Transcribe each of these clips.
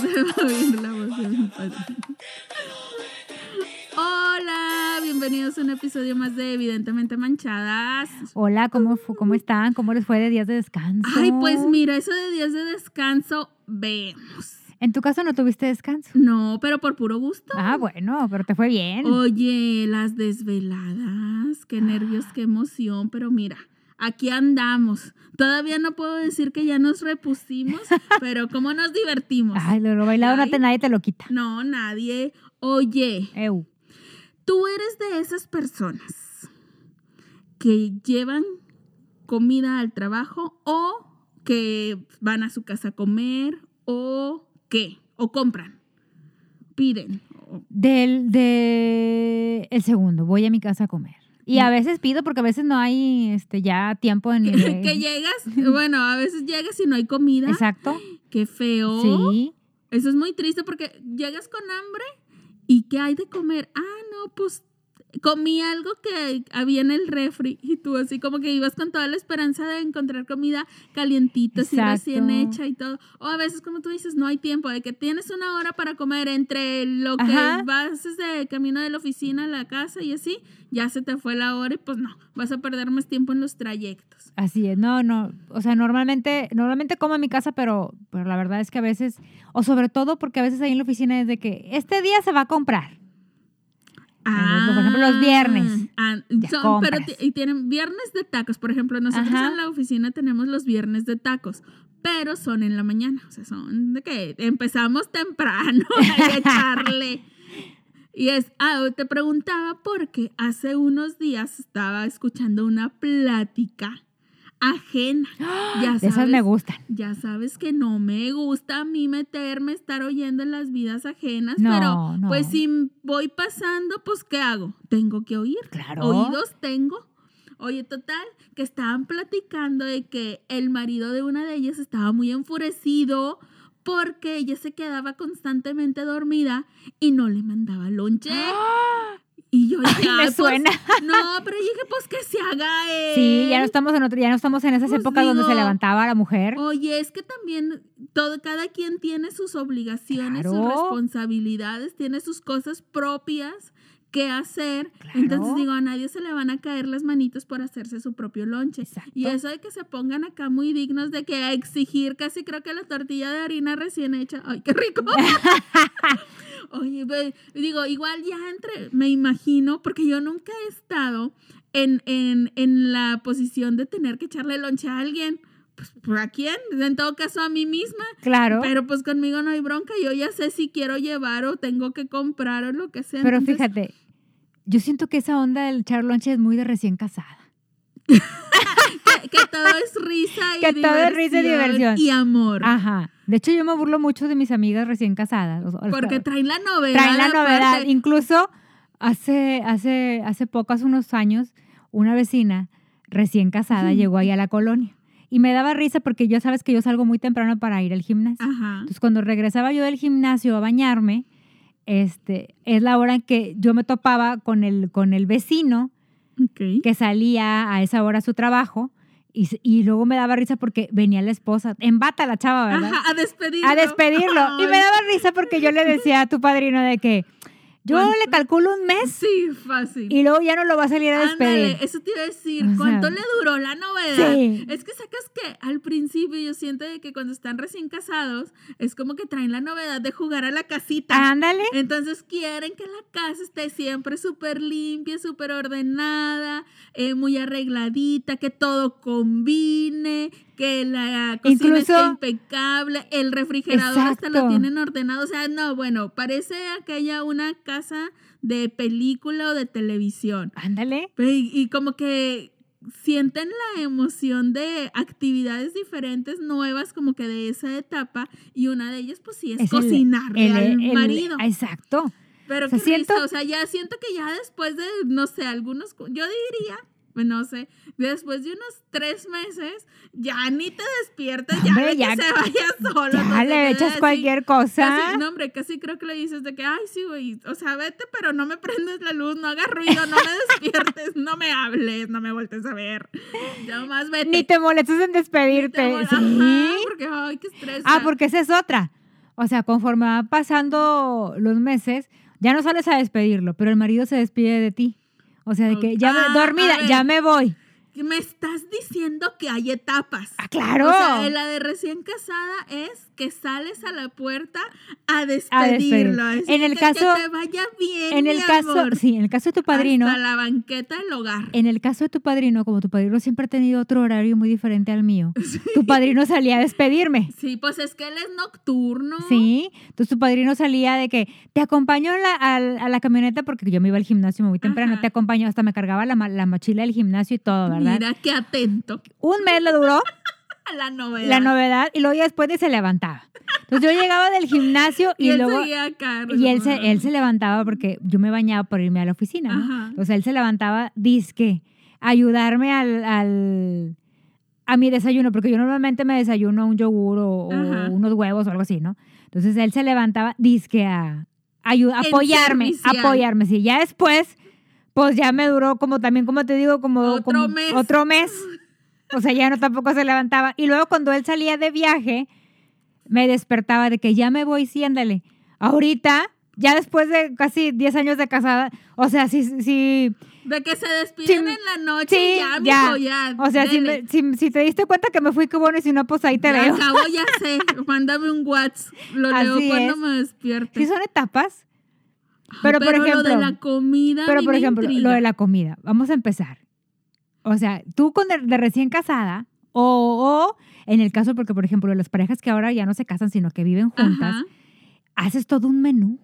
Se va a oír la voz de mi padre. Hola, bienvenidos a un episodio más de Evidentemente Manchadas. Hola, ¿cómo, ¿cómo están? ¿Cómo les fue de días de descanso? Ay, pues mira, eso de días de descanso, vemos. En tu caso no tuviste descanso. No, pero por puro gusto. Ah, bueno, pero te fue bien. Oye, las desveladas, qué nervios, qué emoción, pero mira, aquí andamos. Todavía no puedo decir que ya nos repusimos, pero cómo nos divertimos. Ay, lo, bailado no te, nadie te lo quita. No, nadie. Oye, Eu. tú eres de esas personas que llevan comida al trabajo o que van a su casa a comer o qué, o compran, piden. Del, de el segundo, voy a mi casa a comer. Y a veces pido porque a veces no hay este, ya tiempo en que, que llegas, bueno, a veces llegas y no hay comida. Exacto. Qué feo. Sí. Eso es muy triste porque llegas con hambre y ¿qué hay de comer? Ah, no, pues comí algo que había en el refri y tú así como que ibas con toda la esperanza de encontrar comida calientita, así recién hecha y todo. O a veces como tú dices, no hay tiempo, de que tienes una hora para comer entre lo que Ajá. vas de camino de la oficina a la casa y así, ya se te fue la hora y pues no, vas a perder más tiempo en los trayectos. Así es, no, no, o sea, normalmente, normalmente como en mi casa, pero, pero la verdad es que a veces, o sobre todo porque a veces ahí en la oficina es de que este día se va a comprar. Ah, por ejemplo, los viernes. Ah, Ya son- pero y tienen viernes de tacos. Por ejemplo, nosotros Ajá. en la oficina tenemos los viernes de tacos, pero son en la mañana. O sea, son de que empezamos temprano a echarle. Y es, ah, te preguntaba porque hace unos días estaba escuchando una plática ajena. Ya De esas sabes, me gustan. ya sabes que no me gusta a mí meterme, estar oyendo en las vidas ajenas, No, pero no. pues si voy pasando, pues ¿qué hago? Tengo que oír. Claro. Oídos tengo. Oye, total, que estaban platicando de que el marido de una de ellas estaba muy enfurecido porque ella se quedaba constantemente dormida y no le mandaba lonche. Y yo dije, Ay, me "Ay, pues, suena. no, pero yo dije, pues que se haga él. Sí, ya no estamos en otro, ya no estamos en esas Pues épocas donde se levantaba la mujer. Oye, es que también todo, cada quien tiene sus obligaciones, sus responsabilidades, tiene sus cosas propias que hacer. Claro. Entonces digo, a nadie se le van a caer las manitos por hacerse su propio lonche. Exacto. Y eso de que se pongan acá muy dignos de que a exigir casi creo que la tortilla de harina recién hecha. ¡Ay, qué rico! Oye, digo, igual ya entre, me imagino, porque yo nunca he estado en, en, en la posición de tener que echarle lonche a alguien. Pues, ¿por a quién? En todo caso, a mí misma. Claro. Pero pues conmigo no hay bronca. Yo ya sé si quiero llevar o tengo que comprar o lo que sea. Pero Entonces, fíjate, yo siento que esa onda del echar lonche es muy de recién casada. Que, que todo es risa y Que todo es risa y diversión. Y amor. Ajá. De hecho, yo me burlo mucho de mis amigas recién casadas. Porque traen la novedad. traen la novedad. aparte. Incluso hace, hace, hace poco, hace unos años, una vecina recién casada llegó ahí a la colonia. Y me daba risa porque yo sabes que yo salgo muy temprano para ir al gimnasio. Ajá. Entonces, cuando regresaba yo del gimnasio a bañarme, este, es la hora en que yo me topaba con el, con el vecino Ok. que salía a esa hora a su trabajo y, y luego me daba risa porque venía la esposa, en bata la chava, ¿verdad? Ajá, a despedirlo. A despedirlo. Y me daba risa porque yo le decía a tu padrino de que yo ¿Cuánto? le calculo un mes Sí, fácil. y luego ya no lo va a salir a despedir. Ándale, eso te iba a decir. O sea, ¿Cuánto le duró la novedad? Sí. Es que sacas que al principio yo siento de que cuando están recién casados es como que traen la novedad de jugar a la casita. Ándale. Entonces quieren que la casa esté siempre súper limpia, súper ordenada, eh, muy arregladita, que todo combine, que la cocina Incluso- esté impecable, el refrigerador hasta lo tienen ordenado. O sea, no, bueno, parece aquella una casa de película o de televisión. Ándale. Y, y como que sienten la emoción de actividades diferentes, nuevas, como que de esa etapa, y una de ellas, pues sí, es, Es cocinarle el- al el- marido. Exacto. Pero o sea, qué siento- risa, o sea, ya siento que ya después de, no sé, algunos, yo diría, no sé, después de unos tres meses, ya ni te despiertas, ya Hombre, de ya- que se vaya solo. Ya le echas así. cualquier cosa. Casi, no, hombre, casi creo que le dices de que, ay, sí, güey, o sea, vete, pero no me prendes la luz, no hagas ruido, no me despiertes, no me hables, no me voltees a ver. Ya más vete. Ni te molestes en despedirte. Sí. Ajá, porque, ay, qué estrés. Ah, porque esa es otra. O sea, conforme van pasando los meses, ya no sales a despedirlo, pero el marido se despide de ti. O sea, de que ya me, Ah, dormida, ya me voy. Me estás diciendo que hay etapas. Ah, claro. O sea, la de recién casada es que sales a la puerta a A despedirlo. despedir. así En el que, caso- Que te vaya bien. En el mi caso, amor, sí, en el caso de tu padrino, Hasta la banqueta del hogar. en el caso de tu padrino, como tu padrino siempre ha tenido otro horario muy diferente al mío, tu padrino salía a despedirme. Sí, pues es que él es nocturno. Sí, entonces tu padrino salía de que te la- al- a, la camioneta porque yo me iba al gimnasio muy temprano, Ajá. te acompañó, hasta me cargaba la, la mochila del gimnasio y todo, ¿verdad? Mira qué atento Un mes le duró a la novedad. la novedad y luego ya después ni se levantaba. Entonces yo llegaba del gimnasio Y, y, él luego... acá. Y él se, él se levantaba porque yo me bañaba por irme a la oficina, ¿no? O sea, él se levantaba, disque, a ayudarme al, al- a mi desayuno, porque yo normalmente me desayuno un yogur o, unos huevos o algo así, ¿no? Entonces él se levantaba, disque, a En apoyarme, apoyarme. Sí, ya después, pues ya me duró como también, como te digo, como Otro como mes. Otro mes. O sea, ya no tampoco se levantaba. Y luego cuando él salía de viaje, me despertaba de que ya me voy, sí, ándale. Ahorita, ya después de casi 10 años de casada, o sea, sí, sí, De que se despiden Sí, en la noche sí, ya, ya. mijo, ya. o sea, si, me- si, si te diste cuenta que me fui, qué bueno, y si no, pues ahí te Ya veo. acabó, ya sé. Mándame un WhatsApp. Lo leo cuando es. me despierte. Sí son etapas, pero, por lo de ejemplo- la comida. pero por ejemplo, intriga. lo de la comida, vamos a empezar. O sea, tú con de, de recién casada, o, o en el caso, porque por ejemplo, las parejas que ahora ya no se casan, sino que viven juntas, Ajá. haces todo un menú.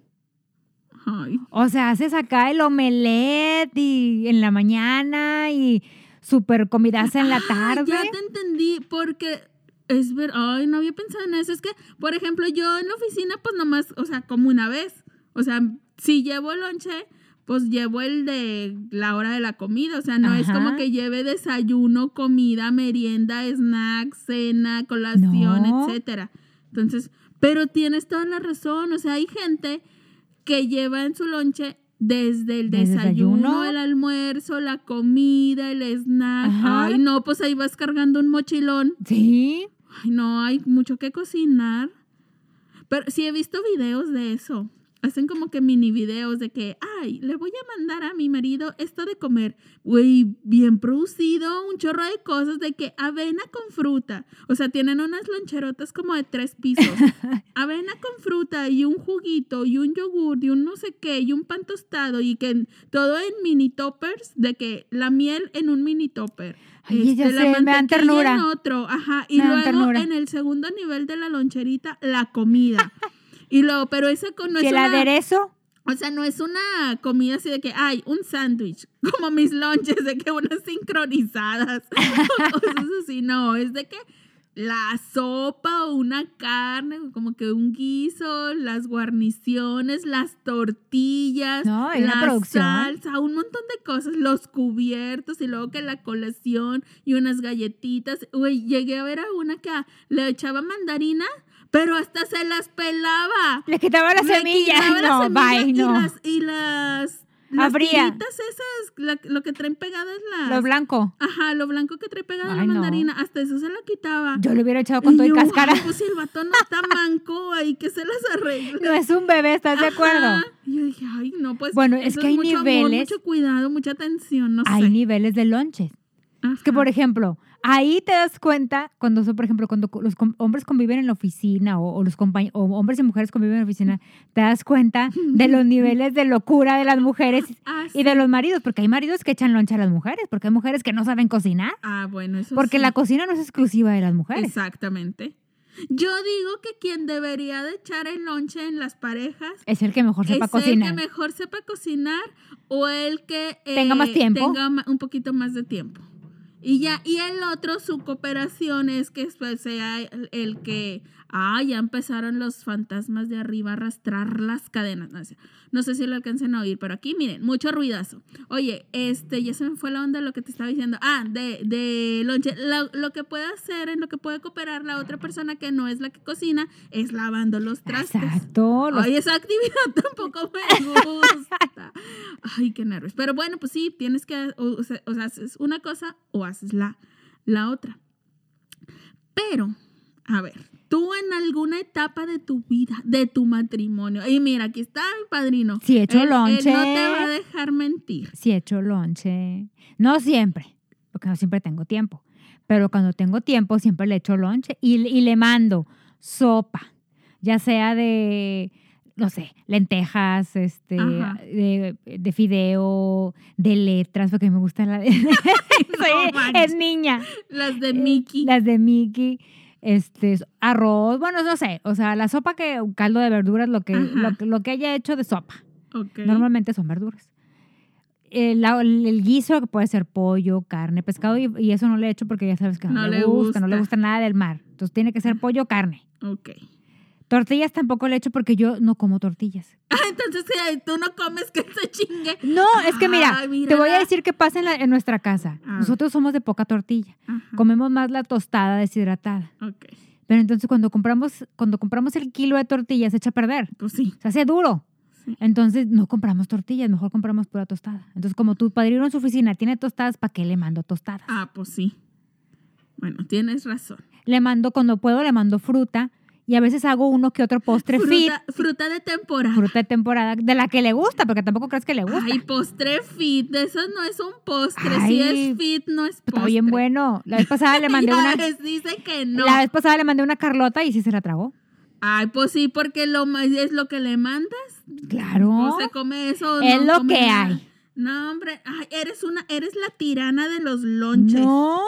Ay. O sea, haces acá el omelette y en la mañana y super comidaza en la Ah, tarde. Ya te entendí, porque es ver, ay, no había pensado en eso. Es que, por ejemplo, yo en la oficina, pues nomás, o sea, como una vez. O sea, si llevo el lonche, pues llevo el de la hora de la comida. O sea, no es como que lleve desayuno, comida, merienda, snack, cena, colación, No. etcétera. Entonces, pero tienes toda la razón. O sea, hay gente que lleva en su lonche desde el ¿El desayuno, desayuno? el almuerzo, la comida, el snack. Ajá. Ay, no, pues ahí vas cargando un mochilón. Sí. Ay, no, hay mucho que cocinar. Pero sí he visto videos de eso. Hacen como que mini videos de que, ay, le voy a mandar a mi marido esto de comer. Güey, bien producido, un chorro de cosas de que avena con fruta. O sea, tienen unas loncherotas como de tres pisos. avena con fruta y un juguito y un yogur y un no sé qué y un pan tostado y que todo en mini toppers, de que la miel en un mini topper. Ay, ya Este, la sé, me dan mantequilla ternura. en otro, ajá. Y Me luego en el segundo nivel de la loncherita, la comida. y luego, pero esa con- no es el una, aderezo, o sea, no es una comida así de que, ay, un sándwich, como mis lonches, de que unas sincronizadas, o cosas así, no, es de que la sopa o una carne, como que un guiso, las guarniciones, las tortillas, No, la salsa, un montón de cosas, los cubiertos y luego que la colación y unas galletitas. Güey, llegué a ver a una que le echaba mandarina, pero hasta se las pelaba. le quitaba la Le semilla. quitaba No, bye, y no. las, y las, las Abría. esas, la- lo que traen pegadas las... Lo blanco. Ajá, lo blanco que trae pegada la no. mandarina, hasta eso se la quitaba. Yo lo hubiera echado con Y todo y cáscara. ay, pues si el vato no está manco, ahí que se las arregle. No es un bebé, ¿estás de acuerdo? Y yo dije, ay, no, pues. Bueno, es que hay mucho amor, niveles. mucho cuidado, mucha atención, no Hay sé. niveles de lonches. Es que, por ejemplo, ahí te das cuenta cuando son, por ejemplo, cuando los com- hombres conviven en la oficina o, o los o hombres y mujeres conviven en la oficina, te das cuenta de los niveles de locura de las mujeres Ah, y de los maridos, porque hay maridos que echan loncha a las mujeres, porque hay mujeres que no saben cocinar, Ah, bueno, eso porque sí. la cocina no es exclusiva de las mujeres. Exactamente. Yo digo que quien debería de echar el lonche en las parejas Es el que mejor sepa es cocinar. el que mejor sepa cocinar o el que eh, Tenga más tiempo. tenga un poquito más de tiempo. Y ya, y el otro, su cooperación es que pues, sea el, el que, ah, ya empezaron los fantasmas de arriba a arrastrar las cadenas. No sé, no sé si lo alcancen a oír, pero aquí miren, mucho ruidazo. Oye, este, ya se me fue la onda de lo que te estaba diciendo. Ah, de, de lonche. Lo, lo que puede hacer, en lo que puede cooperar la otra persona que no es la que cocina, es lavando los trastes. Exacto. los- Ay, esa actividad tampoco me gusta. Ay, qué nervios. Pero bueno, pues sí, tienes que, o, o sea, haces una cosa o haces la, la otra. Pero A ver, tú en alguna etapa de tu vida, de tu matrimonio, y mira, aquí está mi padrino. Sí, he hecho lonche. Él no te va a dejar mentir. Sí, he hecho lonche. No siempre, porque no siempre tengo tiempo. Pero cuando tengo tiempo, siempre le echo lonche y, y le mando sopa, ya sea de, no sé, lentejas, este, de, de fideo, de letras, porque me gusta la de... Soy- es niña. Las de Mickey. Las de Mickey. Este, arroz, bueno, no sé, o sea, la sopa que, un caldo de verduras, lo que, lo, que- lo que haya hecho de sopa. Ok. Normalmente son verduras. El, guiso que puede ser pollo, carne, pescado y, y eso no le he hecho porque ya sabes que no, No le, gusta, no le gusta. gusta nada del mar. Entonces tiene que ser pollo, carne. Ok. Tortillas tampoco le he hecho porque yo no como tortillas. Ah, entonces tú no comes que se chingue. No, es que mira, te voy a decir qué pasa en, la- en nuestra casa. A Nosotros somos de poca tortilla. Ajá. Comemos más la tostada deshidratada. Ok. Pero entonces cuando compramos, cuando compramos el kilo de tortillas se echa a perder. Pues sí. Se hace duro. Sí. Entonces no compramos tortillas, mejor compramos pura tostada. Entonces como tu padrino en su oficina tiene tostadas, ¿para qué le mando tostadas? Ah, pues sí. Bueno, tienes razón. Le mando cuando puedo, le mando fruta y a veces hago uno que otro postre fit, Fruta, de temporada. fruta de temporada, de la que le gusta, porque tampoco crees que le gusta. Ay, postre fit. Eso no es un postre. Ay, si es fit, no es postre. Está bien bueno. La vez pasada le mandé una, dice que no. la vez pasada le mandé una Carlota y sí se la tragó. Ay, pues sí, porque lo es lo que le mandas. Claro. No se come eso. Es no lo come que nada. hay. No, hombre. Ay, eres una, eres la tirana de los lonches. No.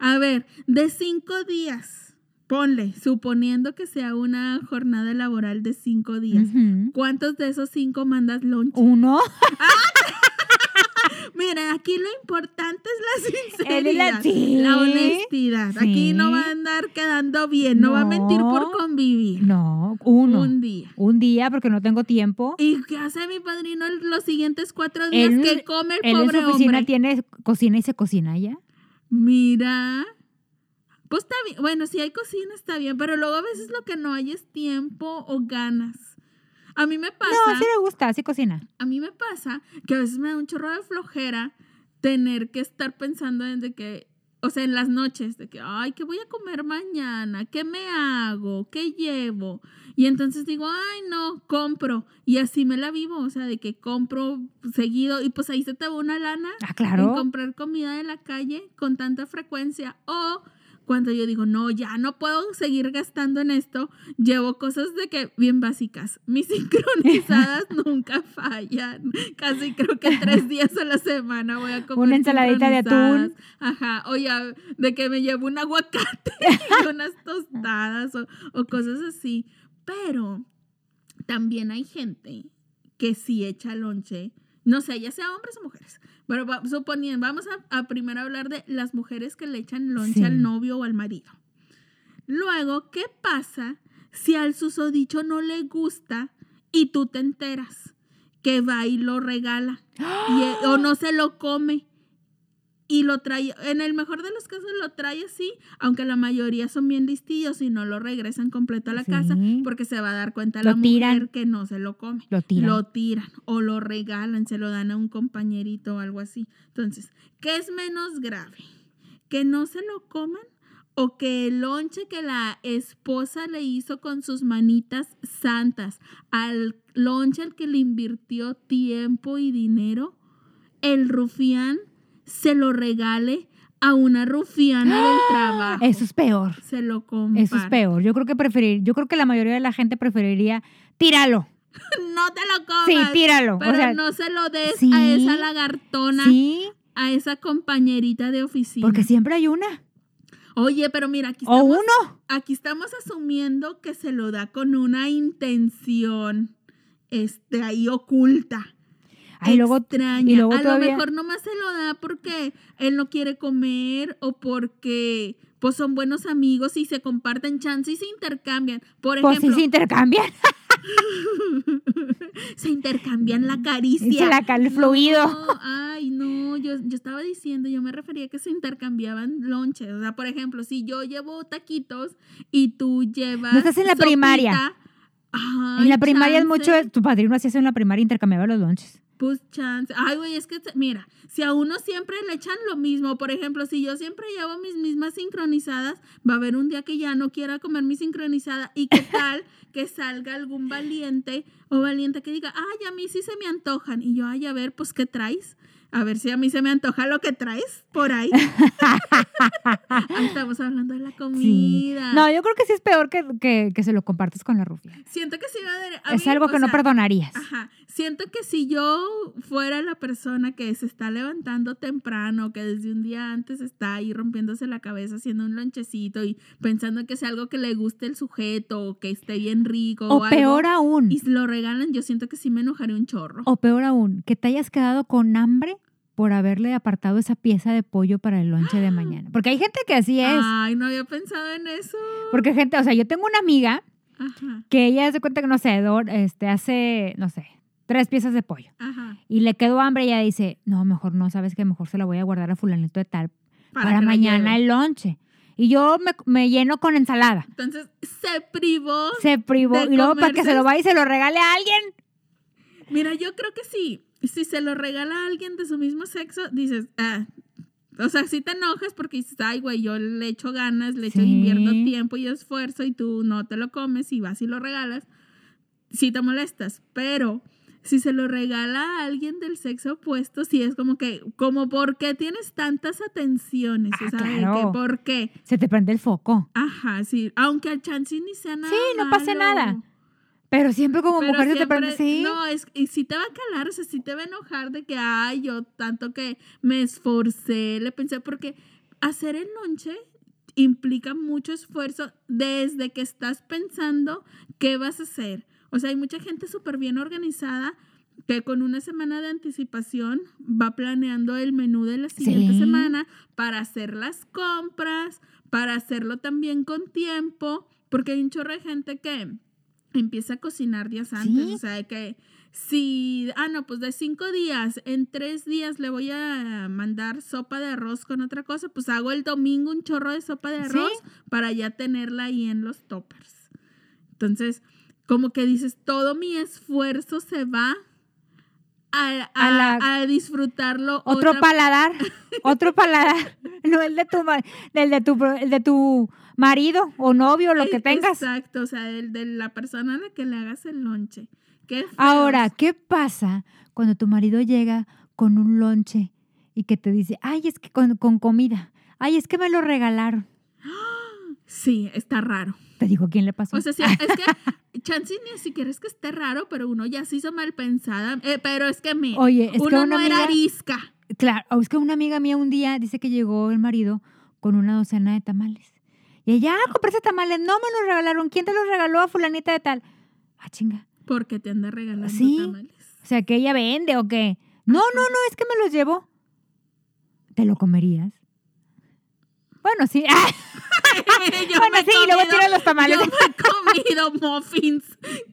A ver, de cinco días, ponle, suponiendo que sea una jornada laboral de cinco días. ¿Cuántos de esos cinco mandas lonche? Uno. Miren, aquí lo importante es la sinceridad, la- sí. la honestidad. Aquí no va a andar quedando bien, no, va a mentir por convivir. No, uno. Un día. Un día porque no tengo tiempo. ¿Y qué hace mi padrino los siguientes cuatro días? Él- que come el Él en pobre su oficina hombre? tiene cocina y se cocina ya. Mira. Pues está bien. Bueno, si hay cocina está bien, pero luego a veces lo que no hay es tiempo o ganas. A mí me pasa. No, sí le gusta, sí cocina. A mí me pasa que a veces me da un chorro de flojera tener que estar pensando en de que, o sea, en las noches, de que, ay, ¿qué voy a comer mañana? ¿Qué me hago? ¿Qué llevo? Y entonces digo, ay, no, compro. Y así me la vivo, o sea, de que compro seguido y pues ahí se te va una lana Ah, en claro. comprar comida de la calle con tanta frecuencia. O cuando yo digo, no, ya no puedo seguir gastando en esto, llevo cosas de que bien básicas. Mis sincronizadas nunca fallan. Casi creo que tres días a la semana voy a comer. Una ensaladita de atún. Ajá. O ya de que me llevo un aguacate y unas tostadas o, o cosas así. Pero también hay gente que sí echa lonche. No sé, ya sea hombres o mujeres. Pero va- suponiendo, vamos a, a primero hablar de las mujeres que le echan lonche Sí. al novio o al marido. Luego, ¿qué pasa si al susodicho no le gusta y tú te enteras que va y lo regala y, eh, o no se lo come y lo trae, en el mejor de los casos lo trae así, aunque la mayoría son bien listillos y no lo regresan completo a la casa porque se va a dar cuenta Lo la tiran. mujer que no se lo come. Lo tiran. Lo tiran o lo regalan, se lo dan a un compañerito o algo así. Entonces, ¿qué es menos grave? ¿Que no se lo coman o que el lonche que la esposa le hizo con sus manitas santas al lonche al que le invirtió tiempo y dinero, el rufián se lo regale a una rufiana del trabajo? Eso es peor. Se lo comparte. Eso es peor. Yo creo que preferir, yo creo que la mayoría de la gente preferiría tíralo. No te lo comas. Sí, tíralo. Pero o sea, no se lo des sí, a esa lagartona, sí, a esa compañerita de oficina. porque siempre hay una Oye, pero mira, aquí o estamos, uno. aquí estamos asumiendo que se lo da con una intención este, ahí oculta. Ay, luego- extraña. y luego a todavía- lo mejor nomás se lo da porque él no quiere comer o porque pues son buenos amigos y se comparten chance y se intercambian. Por Pues sí ejemplo, se intercambian. se intercambian la caricia. La cal el fluido. No, ay, no, yo, yo estaba diciendo, yo me refería a que se intercambiaban lonches. O sea, por ejemplo, si yo llevo taquitos y tú llevas. No estás en la primaria. ay, en la primaria es mucho, tu padrino hacía eso en la primaria, intercambiaba los lunches. Pues chance. Ay, güey, es que, te- mira, si a uno siempre le echan lo mismo, por ejemplo, si yo siempre llevo mis mismas sincronizadas, va a haber un día que ya no quiera comer mi sincronizada y qué tal que salga algún valiente o valiente que diga, ay, a mí sí se me antojan. Y yo, ay, a ver, pues, ¿qué traes? A ver si a mí se me antoja lo que traes por ahí. Ahí estamos hablando de la Sí. comida. No, yo creo que sí es peor que, que, que se lo compartes con la rufia. Siento que sí va a Es algo que no sea, perdonarías. Ajá. Siento que si yo fuera la persona que se está levantando temprano, que desde un día antes está ahí rompiéndose la cabeza haciendo un lonchecito y pensando que es algo que le guste el sujeto o que esté bien rico o, O peor aún, y lo regalan, yo siento que sí me enojaré un chorro. o peor aún, que te hayas quedado con hambre por haberle apartado esa pieza de pollo para el lonche de mañana. Porque hay gente que así es. Ay, no había pensado en eso. Porque gente, o sea, yo tengo una amiga Ajá, que ella se cuenta que, no sé, este, hace, no sé, tres piezas de pollo. ajá. Y le quedó hambre y ella dice, no, mejor no, sabes que mejor se la voy a guardar a fulanito de tal para, mañana el lonche. Y yo me, me lleno con ensalada. Entonces se privó. Se privó. Y luego para que se lo vaya y se lo regale a alguien. Mira, yo creo que sí. Si se lo regala a alguien de su mismo sexo, dices, ah. O sea, si te enojas porque dices, ay, güey, yo le echo ganas, le echo, Sí. invierto tiempo y esfuerzo y tú no te lo comes y vas y lo regalas, sí te molestas. Pero si se lo regala a alguien del sexo opuesto, sí es como que, como, ¿por qué tienes tantas atenciones? Ah, o sea, de claro. que, ¿por qué? Se te prende el foco. Ajá, sí. Aunque al chance ni sea nada. Sí, no pasa malo. nada. Pero siempre como Pero mujer se te siempre- prende, sí. No, es, y si te va a calar, o sea, si te va a enojar de que, ay, yo tanto que me esforcé, le pensé, porque hacer el lonche implica mucho esfuerzo desde que estás pensando qué vas a hacer. O sea, hay mucha gente súper bien organizada que con una semana de anticipación va planeando el menú de la siguiente Sí. semana para hacer las compras, para hacerlo también con tiempo, porque hay un chorro de gente que empieza a cocinar días antes, Sí. o sea, que si, ah, no, pues de cinco días, en tres días le voy a mandar sopa de arroz con otra cosa, pues hago el domingo un chorro de sopa de Sí. arroz para ya tenerla ahí en los toppers. Entonces, como que dices, todo mi esfuerzo se va a, a- A la- a disfrutarlo. Otro otra- paladar, otro paladar. No el de tu, el de tu, el de tu marido o novio, lo que tengas. Exacto, o sea, el de la persona a la que le hagas el lonche. Qué. Ahora, ¿qué pasa cuando tu marido llega con un lonche y que te dice, ay, es que con, con comida, ay, es que me lo regalaron? Sí, está raro. Te digo quién le pasó. O sea, sí, es que Chansey ni siquiera es que esté raro, pero uno ya se hizo mal pensada. Eh, pero es que me, Oye, es que una no era amiga- arisca. Claro, es que una amiga mía un día dice que llegó el marido con una docena de tamales. Y ella, ah, compré ese tamales, no me los regalaron. ¿Quién te los regaló a fulanita de tal? Ah, chinga. Porque te anda regalando Sí. tamales. O sea, que ella vende o qué. No, no, no, es que me los llevó. ¿Te lo comerías? Bueno, sí. Bueno, sí, y luego comido- tiras los tamales. Yo me he comido muffins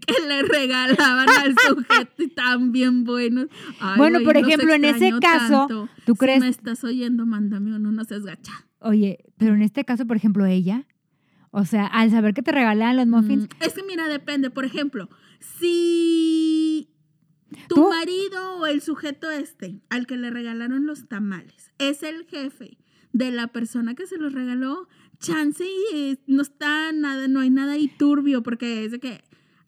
que le regalaban al sujeto y estaban bien buenos. Ay, Bueno, por ejemplo, en ese caso, tanto. ¿tú Si crees? me estás oyendo, mándame uno, no seas gacha. Oye, pero en este caso, por ejemplo, ella, o sea, al saber que te regalaban los muffins, Mm, Es que mira, depende. Por ejemplo, si tu Tú- marido o el sujeto este al que le regalaron los tamales es el jefe de la persona que se los regaló, chance y eh, no está nada, no hay nada ahí turbio, porque es de que,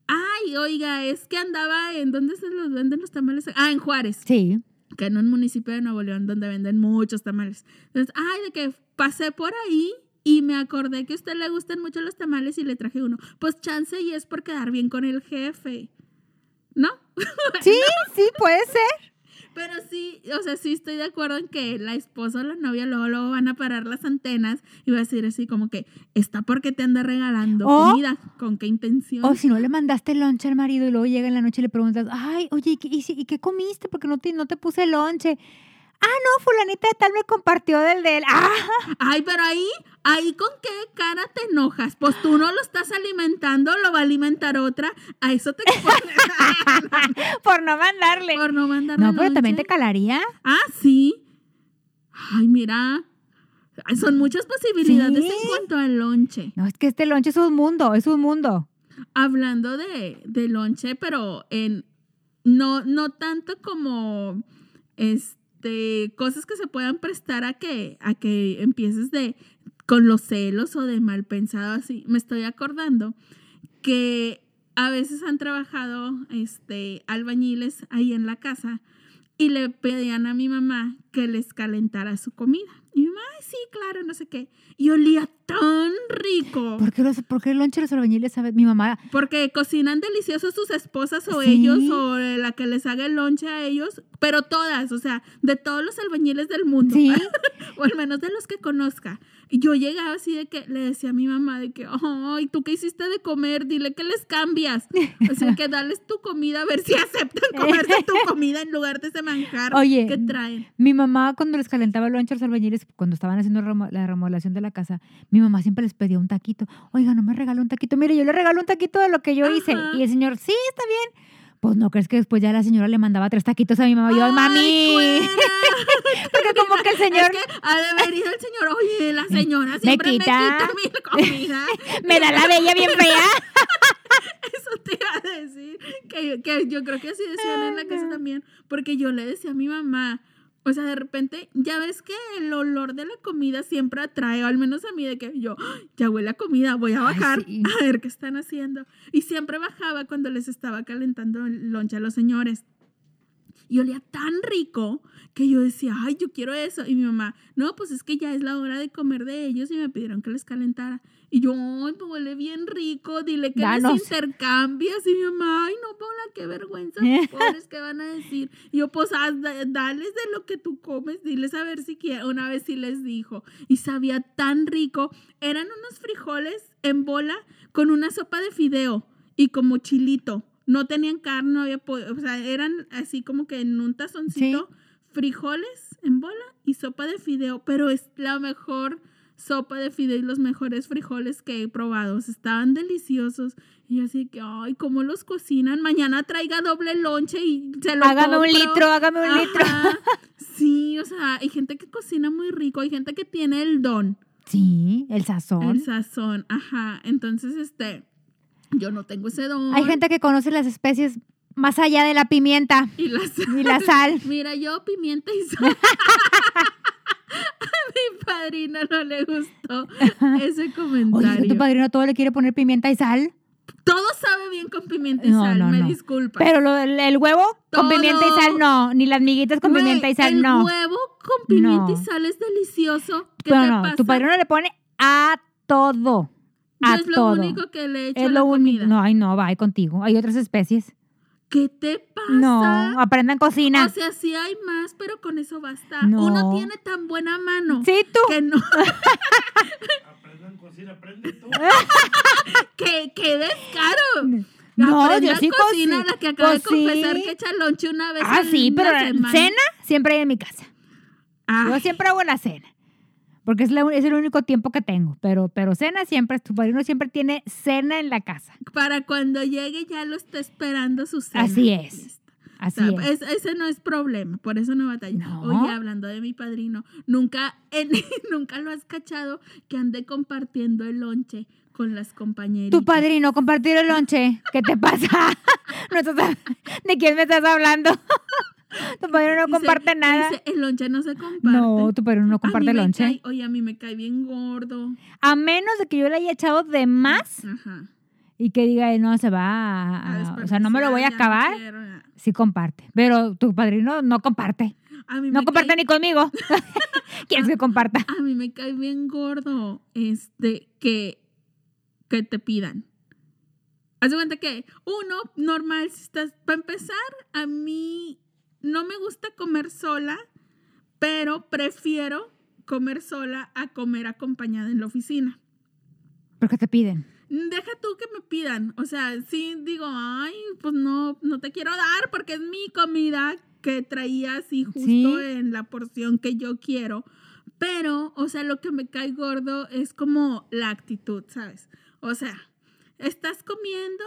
ay, oiga, es que andaba en, ¿dónde se los venden los tamales? Ah, en Juárez sí. que en un municipio de Nuevo León donde venden muchos tamales. Entonces, ay, de que pasé por ahí y me acordé que a usted le gustan mucho los tamales y le traje uno. Pues chance y es por quedar bien con el jefe. ¿No? Sí, sí, puede ser. Pero sí, o sea, sí estoy de acuerdo en que la esposa o la novia luego, luego van a parar las antenas y va a decir así como que está porque te anda regalando O- comida. ¿Con qué intención? O si no le mandaste lonche al marido y luego llega en la noche y le preguntas, ay, oye, ¿y y qué comiste? Porque no te, no te puse lonche. Ah, no, fulanita de tal me compartió del de él. Ah, Ay, pero ahí, ahí con qué cara te enojas. Pues tú no lo estás alimentando, lo va a alimentar otra. A eso te por no mandarle. por no mandarle No, pero también te calaría. Ah, sí. Ay, mira. Son muchas posibilidades Sí. en cuanto al lonche. No, es que este lonche es un mundo, es un mundo. Hablando de, de lonche, pero en no, no tanto como este cosas que se puedan prestar a que, a que empieces de con los celos o de mal pensado así. Me estoy acordando que a veces han trabajado este albañiles ahí en la casa y le pedían a mi mamá que les calentara su comida. Y mi mamá, Ay, sí, claro, no sé qué. Y olía tan rico. ¿Por qué, los, por qué el lonche de los albañiles sabe? Mi mamá, Porque cocinan delicioso sus esposas o Sí. ellos o la que les haga el lonche a ellos, pero todas, o sea, de todos los albañiles del mundo, sí, o al menos de los que conozca. Y yo llegaba así de que le decía a mi mamá de que, ay, ¿tú qué hiciste de comer? Dile que les cambias. O sea, que dales tu comida a ver si aceptan comerse tu comida en lugar de ese manjar Oye, que traen. mi mamá cuando les calentaba el lonche a los albañiles, cuando estaban haciendo la remodelación de la casa, mi mamá siempre les pedía un taquito. Oiga, no me regaló un taquito. Mire, yo le regalo un taquito de lo que yo hice. Ajá. Y el señor, sí, está bien. Pues no crees que después ya la señora le mandaba tres taquitos a mi mamá. Yo, ¡Ay, mami. Señor Es que ha de haber ido el señor, oye, la señora siempre me quita. quita, mi comida. me da la bella bien fea. Eso te iba a decir. Que, que yo creo que así decían en la casa también. Porque yo le decía a mi mamá. O sea, de repente, ya ves que el olor de la comida siempre atrae, o al menos a mí, de que yo, "Ay, ya huele a comida, voy a Ay, bajar sí. a ver qué están haciendo. Y siempre bajaba cuando les estaba calentando el lonche a los señores. Y olía tan rico que yo decía, ay, yo quiero eso. Y mi mamá, no, pues es que ya es la hora de comer de ellos y me pidieron que les calentara. Y yo, ay, pues huele bien rico, dile que Danos. les intercambias. Y mi mamá, ay, no, Paula, qué vergüenza, pobres, ¿qué van a decir? Y yo, pues, haz, da- dales de lo que tú comes, diles a ver si quieren. Una vez sí les dijo. Y sabía tan rico. Eran unos frijoles en bola con una sopa de fideo y como chilito. No tenían carne, no había o sea, eran así como que en un tazoncito, frijoles en bola y sopa de fideo, pero es la mejor sopa de fideo y los mejores frijoles que he probado. Estaban deliciosos. Y yo así que, ay, ¿cómo los cocinan? Mañana traiga doble lonche y se lo Hágame un litro, hágame un litro. Sí, o sea, hay gente que cocina muy rico, hay gente que tiene el don. Sí, el sazón. El sazón, ajá. Entonces, este, yo no tengo ese don. Hay gente que conoce las especies más allá de la pimienta y la sal. y la sal. Mira, yo pimienta y sal. A mi padrino no le gustó ese Oye, comentario. tu padrino todo le quiere poner pimienta y sal. Todo sabe bien con pimienta y No, sal, no, me no. disculpa. Pero lo el huevo con pimienta y sal no, ni las miguitas con pimienta y sal el no. huevo con pimienta y sal es delicioso. ¿Qué Pero te no, pasa? tu padrino le pone a todo. A es lo único que le he hecho es a la lo único. comida. No, ay, no, va contigo. Hay otras especies. ¿Qué te pasa? No, aprendan cocina. O sea, sí hay más, pero con eso basta. No. Uno tiene tan buena mano sí, tú. que no, Aprendan cocina, aprende tú. que, que descaro. No, Aprende yo sí cocina, coci- la que acaba de cocí. confesar que echa lonche una vez Ah, en sí, pero la cena siempre hay en mi casa. Ay, Yo siempre hago la cena. Porque es, la es el único tiempo que tengo. Pero, pero cena siempre, tu padrino siempre tiene cena en la casa. para cuando llegue ya lo está esperando su cena. Así es. Así O sea, es. es- ese no es problema, por eso no batalla. No. Oye, hablando de mi padrino, nunca, en- nunca lo has cachado que ande compartiendo el lonche con las compañeritas. Tu padrino, compartir el lonche. ¿Qué te pasa? ¿De quién me estás hablando? tu padrino no Dice- comparte nada. dice, el lonche no se comparte. No, tu padrino no A comparte me lonche. cae- oye, a mí me cae bien gordo. A menos de que yo le haya echado de más Ajá. y que diga, no, se va A a... O sea, no me lo voy a no acabar. quiero, ya. Sí comparte. Pero tu padrino no comparte. A mí No comparte cae- ni conmigo. ¿Quieres que comparta? A mí me cae bien gordo este que, que te pidan. Haz de cuenta que uno, normal, si estás, para empezar, a mí no me gusta comer sola, pero prefiero comer sola a comer acompañada en la oficina. ¿Por qué te piden? Deja tú que me pidan. O sea, sí digo, ay, pues no, no te quiero dar porque es mi comida que traía así justo Sí. en la porción que yo quiero. Pero, o sea, lo que me cae gordo es como la actitud, ¿sabes? O sea, estás comiendo,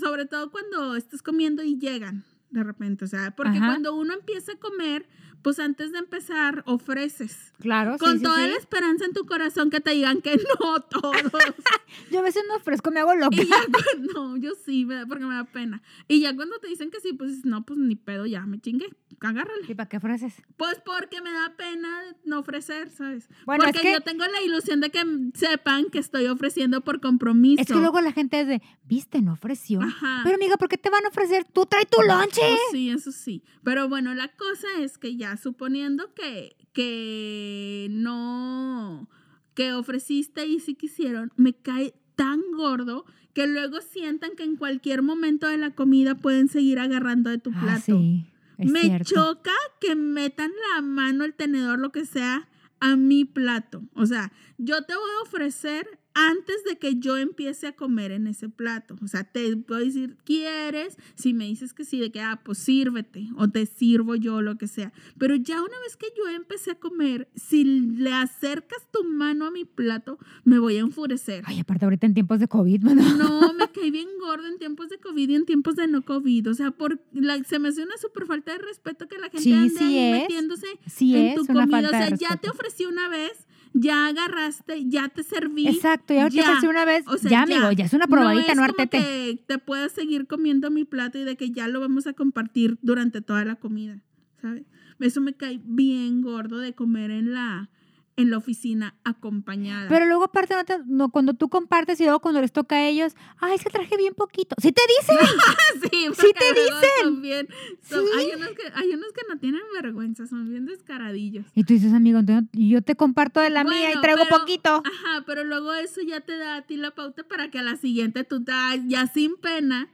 sobre todo cuando estás comiendo y llegan de repente, o sea, porque Ajá. cuando uno empieza a comer, pues antes de empezar ofreces. Claro, sí, Con sí, toda sí. la esperanza en tu corazón que te digan que no todos. Yo a veces no ofrezco, me hago loca. y ya no, yo sí, porque me da pena. Y ya cuando te dicen que sí, pues no, pues ni pedo, ya me chingué, agárrale. ¿Y para qué ofreces? Pues porque me da pena no ofrecer, ¿sabes? Bueno, es porque que- yo tengo la ilusión de que sepan que estoy ofreciendo por compromiso. Es que luego la gente es de, viste, no ofreció. Ajá. Pero amiga, ¿por qué te van a ofrecer? Tú trae tu lonche. Sí, eso sí. Pero bueno, la cosa es que ya suponiendo que, que no, que ofreciste y sí quisieron, me cae tan gordo que luego sientan que en cualquier momento de la comida pueden seguir agarrando de tu Ah, plato. sí, me cierto. choca que metan la mano, el tenedor, lo que sea, a mi plato. O sea, yo te voy a ofrecer antes de que yo empiece a comer en ese plato. O sea, te puedo decir, ¿quieres? Si me dices que sí, de que, ah, pues sírvete o te sirvo yo, lo que sea. Pero ya una vez que yo empecé a comer, si le acercas tu mano a mi plato, me voy a enfurecer. Ay, aparte ahorita en tiempos de COVID, bueno. No, me caí bien gordo en tiempos de COVID y en tiempos de no COVID. O sea, por la- se me hace una súper falta de respeto que la gente Sí, ande sí ahí es. metiéndose Sí en es tu una comida. falta o sea, ya te ofrecí una vez, ya agarraste, ya te serví. Exacto, ya te ya. ofrecí una vez. O sea, ya, amigo, ya es una probadita, no, es como artete. que te puedas seguir comiendo mi plato y de que ya lo vamos a compartir durante toda la comida, ¿sabes? Eso me cae bien gordo de comer en la, en la oficina acompañada. Pero luego aparte, no te- no, cuando tú compartes y luego cuando les toca a ellos, ay, es que traje bien poquito. Sí te dicen. sí, Sí te dicen. son bien- son- Sí. hay, unos que, hay unos que no tienen vergüenza, son bien descaradillos. Y tú dices, amigo, entonces yo te comparto de la mía y Bueno, traigo pero- poquito. Ajá, pero luego eso ya te da a ti la pauta para que a la siguiente tú ta- ya sin pena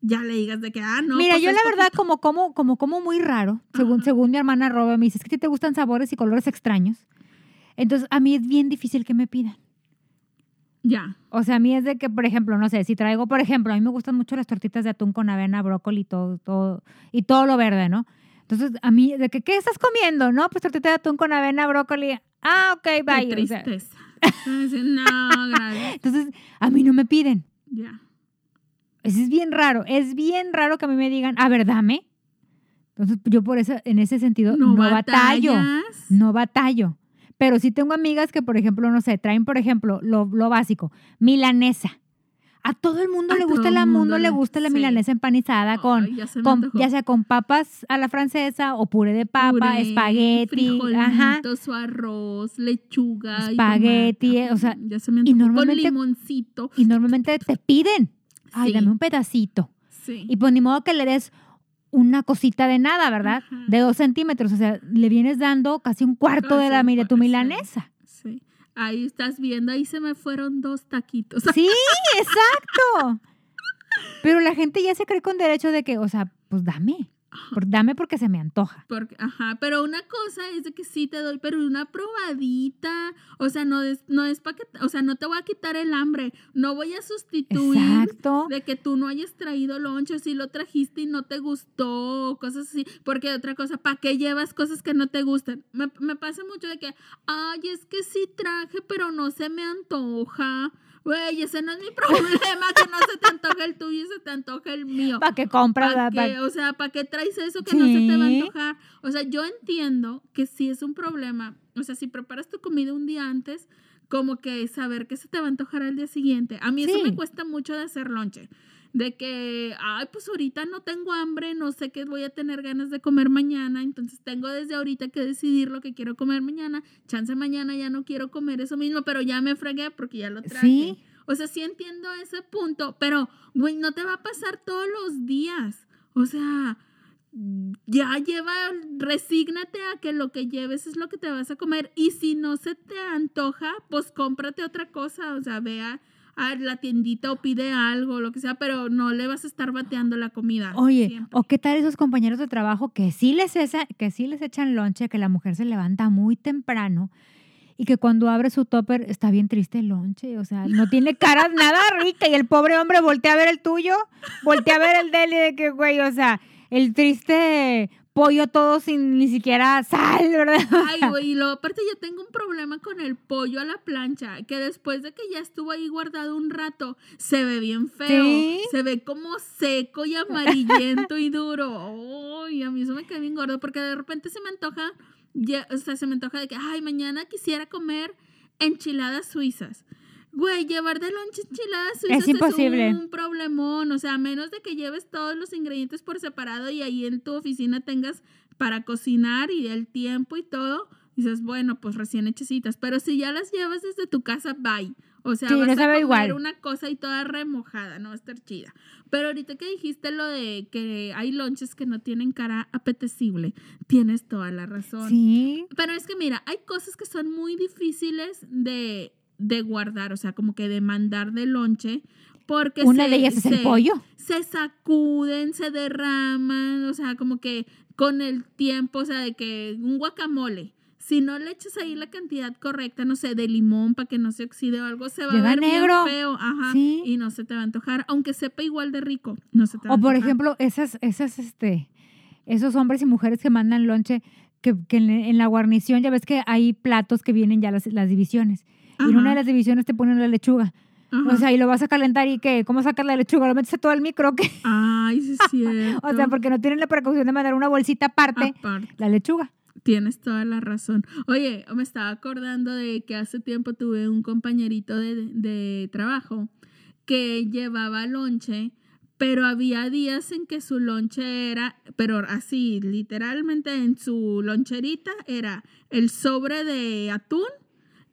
ya le digas de que, ah, no. Mira, pues yo la verdad poquito. como como como como muy raro, según Ajá. según mi hermana Roba me dice, es que te gustan sabores y colores extraños. Entonces, a mí es bien difícil que me pidan. Ya. O sea, a mí es de que, por ejemplo, no sé, si traigo, por ejemplo, a mí me gustan mucho las tortitas de atún con avena, brócoli todo, todo, y todo lo verde, ¿no? Entonces, a mí, de que, ¿qué estás comiendo? No, pues tortita de atún con avena, brócoli. Ah, ok, Qué bye. O sea, tristeza. No, gracias. entonces, a mí no me piden. Ya. Eso es bien raro. Es bien raro que a mí me digan, a ver, dame. Entonces, yo por eso, en ese sentido, no, batallo. batallas. No batallo. Pero sí tengo amigas que, por ejemplo, no sé, traen, por ejemplo, lo, lo básico, milanesa. A todo el mundo A le gusta la el mundo mundo le gusta la sí. milanesa empanizada con, ya con ya sea con papas a la francesa o puré de papa, Puré, espagueti, ajá. su arroz, lechuga. Espagueti, o sea, Ajá, ya se me y normalmente- Con limoncito. Y normalmente te piden, ay, Sí. dame un pedacito. Sí. Y pues ni modo que le des una cosita de nada, ¿verdad? De dos centímetros, o sea, le vienes dando casi un cuarto de, la, un mi- de tu milanesa. Sí. Ahí estás viendo, ahí se me fueron dos taquitos. Sí, exacto. Pero la gente ya se cree con derecho de que, o sea, pues dame. Por- dame porque se me antoja. Porque, ajá, pero una cosa es de que sí te doy, pero una probadita, o sea, no es, no es para que, o sea, no te voy a quitar el hambre, no voy a sustituir Exacto. de que tú no hayas traído lonche, si lo trajiste y no te gustó, cosas así, porque otra cosa, ¿para qué llevas cosas que no te gustan? Me, me pasa mucho de que, ay, es que sí traje, pero no se me antoja. Güey, ese no es mi problema, que no se te antoja el tuyo y se te antoja el mío. ¿Para qué compras? ¿Para ¿verdad? qué? O sea, ¿para qué traes eso que no se te va a antojar? O sea, yo entiendo que sí es un problema. O sea, si preparas tu comida un día antes, como que saber que se te va a antojar al día siguiente. A mí eso me cuesta mucho de hacer lonche. De que, ay, pues ahorita no tengo hambre, no sé qué voy a tener ganas de comer mañana, entonces tengo desde ahorita que decidir lo que quiero comer mañana. Chance mañana ya no quiero comer eso mismo, pero ya me fregué porque ya lo traje. Sí. O sea, sí entiendo ese punto, pero, güey, no te va a pasar todos los días. O sea, ya lleva, resígnate a que lo que lleves es lo que te vas a comer. Y si no se te antoja, pues cómprate otra cosa. O sea, vea a la tiendita o pide algo, lo que sea, pero no le vas a estar bateando la comida. Oye, siempre. o qué tal esos compañeros de trabajo que sí les esa- que sí les echan lonche, que la mujer se levanta muy temprano y que cuando abre su topper está bien triste el lonche, o sea, no tiene caras nada rica y el pobre hombre voltea a ver el tuyo, voltea a ver el de él y de que güey, o sea, el triste pollo todo sin ni siquiera sal, ¿verdad? Ay, güey, y luego aparte yo tengo un problema con el pollo a la plancha, que después de que ya estuvo ahí guardado un rato, se ve bien feo, Sí. se ve como seco y amarillento y duro. Ay, a mí eso me queda bien gordo, porque de repente se me antoja, ya- o sea, se me antoja de que, ay, mañana quisiera comer enchiladas suizas. Güey, llevar de lonche enchiladas suizas imposible. es un problemón, o sea, a menos de que lleves todos los ingredientes por separado y ahí en tu oficina tengas para cocinar y el tiempo y todo, dices, bueno, pues recién hechecitas, pero si ya las llevas desde tu casa, bye. O sea, Sí, vas no a comer igual. una cosa y toda remojada, no va a estar chida. Pero ahorita que dijiste lo de que hay lonches que no tienen cara apetecible, tienes toda la razón. Sí. Pero es que mira, hay cosas que son muy difíciles de, de guardar, o sea, como que de mandar de lonche, porque Una se- de ellas es el se- pollo. Se sacuden, se derraman, o sea, como que con el tiempo, o sea, de que un guacamole, si no le echas ahí la cantidad correcta, no sé, de limón para que no se oxide o algo, se va a ver negro. bien feo, ajá, Sí. y no se te va a antojar, aunque sepa igual de rico, no se te va a O por ejemplo, esas, esas, este, esos hombres y mujeres que mandan lonche, que, que en, en la guarnición ya ves que hay platos que vienen ya las, las divisiones. Y en una de las divisiones te ponen la lechuga. O sea, y lo vas a calentar y que, ¿cómo sacas la lechuga? ¿Lo metes a todo el micro? ¿qué? Ay, sí es cierto. O sea, porque no tienen la precaución de mandar una bolsita aparte, Aparte. la lechuga. Tienes toda la razón. Oye, me estaba acordando de que hace tiempo tuve un compañerito de, de trabajo que llevaba lonche, pero había días en que su lonche era, pero así, literalmente en su loncherita era el sobre de atún,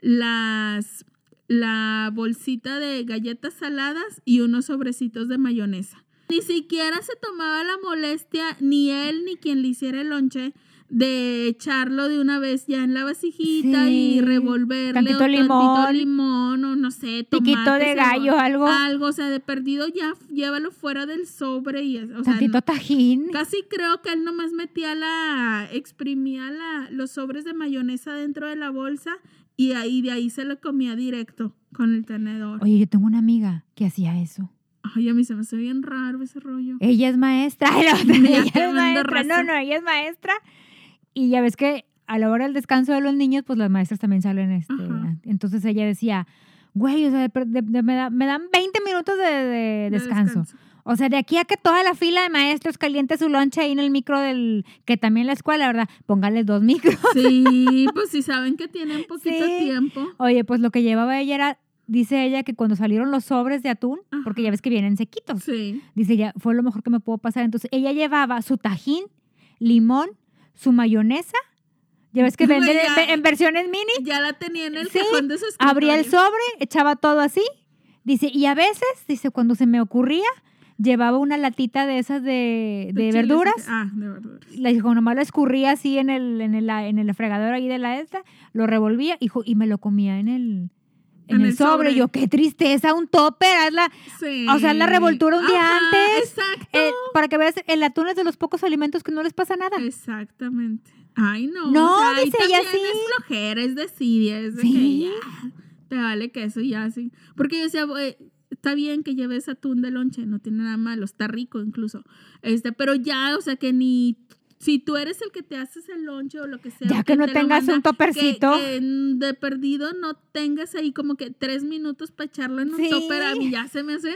las, la bolsita de galletas saladas y unos sobrecitos de mayonesa. Ni siquiera se tomaba la molestia, ni él ni quien le hiciera el lonche, de echarlo de una vez ya en la vasijita Sí. y revolverle Tantito o tantito limón. limón o no sé, Piquito tomate, de gallo, algo. algo, o sea, de perdido ya llévalo fuera del sobre y, o sea, Tantito no- tajín. Casi creo que él nomás metía la, exprimía la, los sobres de mayonesa dentro de la bolsa y ahí de ahí se lo comía directo con el tenedor. Oye, yo tengo una amiga que hacía eso. Ay, a mí se me hace bien raro ese rollo. Ella es maestra. No, ella es maestra. No, no, ella es maestra. Y ya ves que a la hora del descanso de los niños, pues las maestras también salen. Este, Ajá. entonces ella decía, güey, o sea, de- de- de- me, da- me dan 20 minutos De descanso. O sea, de aquí a que toda la fila de maestros caliente su lonche ahí en el micro del, que también la escuela, ¿verdad? Póngales dos micros. Sí, pues si saben que tienen poquito Sí. tiempo. Oye, pues lo que llevaba ella era, dice ella, que cuando salieron los sobres de atún, porque ya ves que vienen sequitos, Sí. dice ella, fue lo mejor que me pudo pasar. Entonces ella llevaba su tajín, limón, su mayonesa, ya ves que venden ya. en- versiones mini, Ya la tenía en el Sí, cajón de su abría el sobre, echaba todo así, dice, y a veces, dice, cuando se me ocurría, llevaba una latita de esas de, de chiles, verduras, Ah, de verduras. la dijo, nomás la escurría así en el, en el, en el fregadero ahí de la esta, lo revolvía y, y me lo comía en el, en En el, sobre. sobre. Yo, qué tristeza, un topper, hazla, Sí. O sea, la revoltura un día antes. Exacto. eh, para que veas, el atún es de los pocos alimentos que no les pasa nada. Exactamente. Ay, no. No, o sea, dice ella sí. Es flojera, es decidir, es de Sí. que ya te vale que eso ya sí. Porque yo decía, "Güey, está bien que lleves atún de lonche, no tiene nada malo, está rico incluso. Este, pero ya, o sea, que ni si tú eres el que te haces el lonche o lo que sea. Ya que no te tengas un topercito. Que, que de perdido no tengas ahí como que tres minutos para echarlo en un Sí. topper. A mí ya se me hace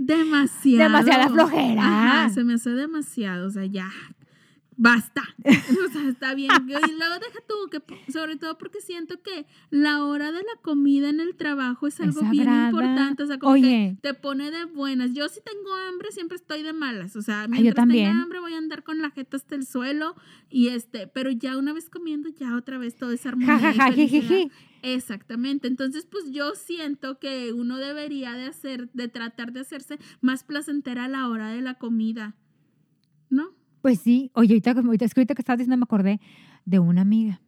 demasiado. Demasiada flojera. Ajá, se me hace demasiado. O sea, ya. Basta. O sea, está bien. Y luego deja tú, que sobre todo porque siento que la hora de la comida en el trabajo es algo bien importante. O sea, como Oye. que te pone de buenas. Yo si tengo hambre siempre estoy de malas. O sea, yo mientras también. tenga hambre voy a andar con la jeta hasta el suelo. Y este, pero ya una vez comiendo, ya otra vez todo es armonía. Ja, ja. Exactamente. Entonces, pues yo siento que uno debería de hacer, de tratar de hacerse más placentera a la hora de la comida. ¿No? Pues sí. Oye, ahorita, ahorita, ahorita que estabas diciendo me acordé de una amiga.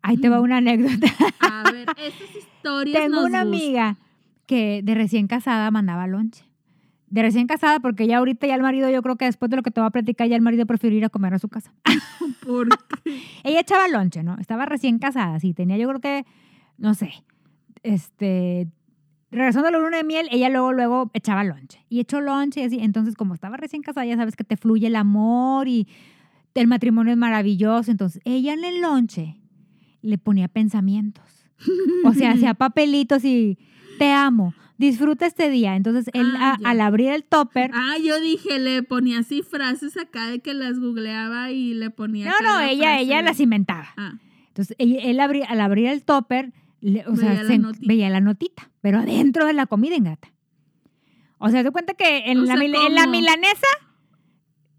Ahí te va una anécdota. A ver, estas historias Tengo nos una gustan. amiga que de recién casada mandaba lonche. De recién casada, porque ya ahorita ya el marido, yo creo que después de lo que te voy a platicar, ya el marido prefirió ir a comer a su casa. ¿Por qué? Ella echaba lonche, ¿no? Estaba recién casada, sí, tenía yo creo que, no sé, este, regresando a la luna de miel, ella luego, luego echaba lonche. Y echó lonche y así. Entonces, como estaba recién casada, ya sabes que te fluye el amor y el matrimonio es maravilloso. Entonces, ella en el lonche le ponía pensamientos. O sea, hacía papelitos y te amo, disfruta este día. Entonces, él Ah, a- al abrir el topper, Ah, yo dije, le ponía así frases acá de que las googleaba y le ponía. no, no, la ella, frase ella las inventaba. Ah, Entonces, él, él abrí- al abrir el topper, le- o sea, Veía la se- notita. veía la notita, pero adentro de la comida, ingata. O sea, te cuenta que en, O la, sea, mil- en la milanesa,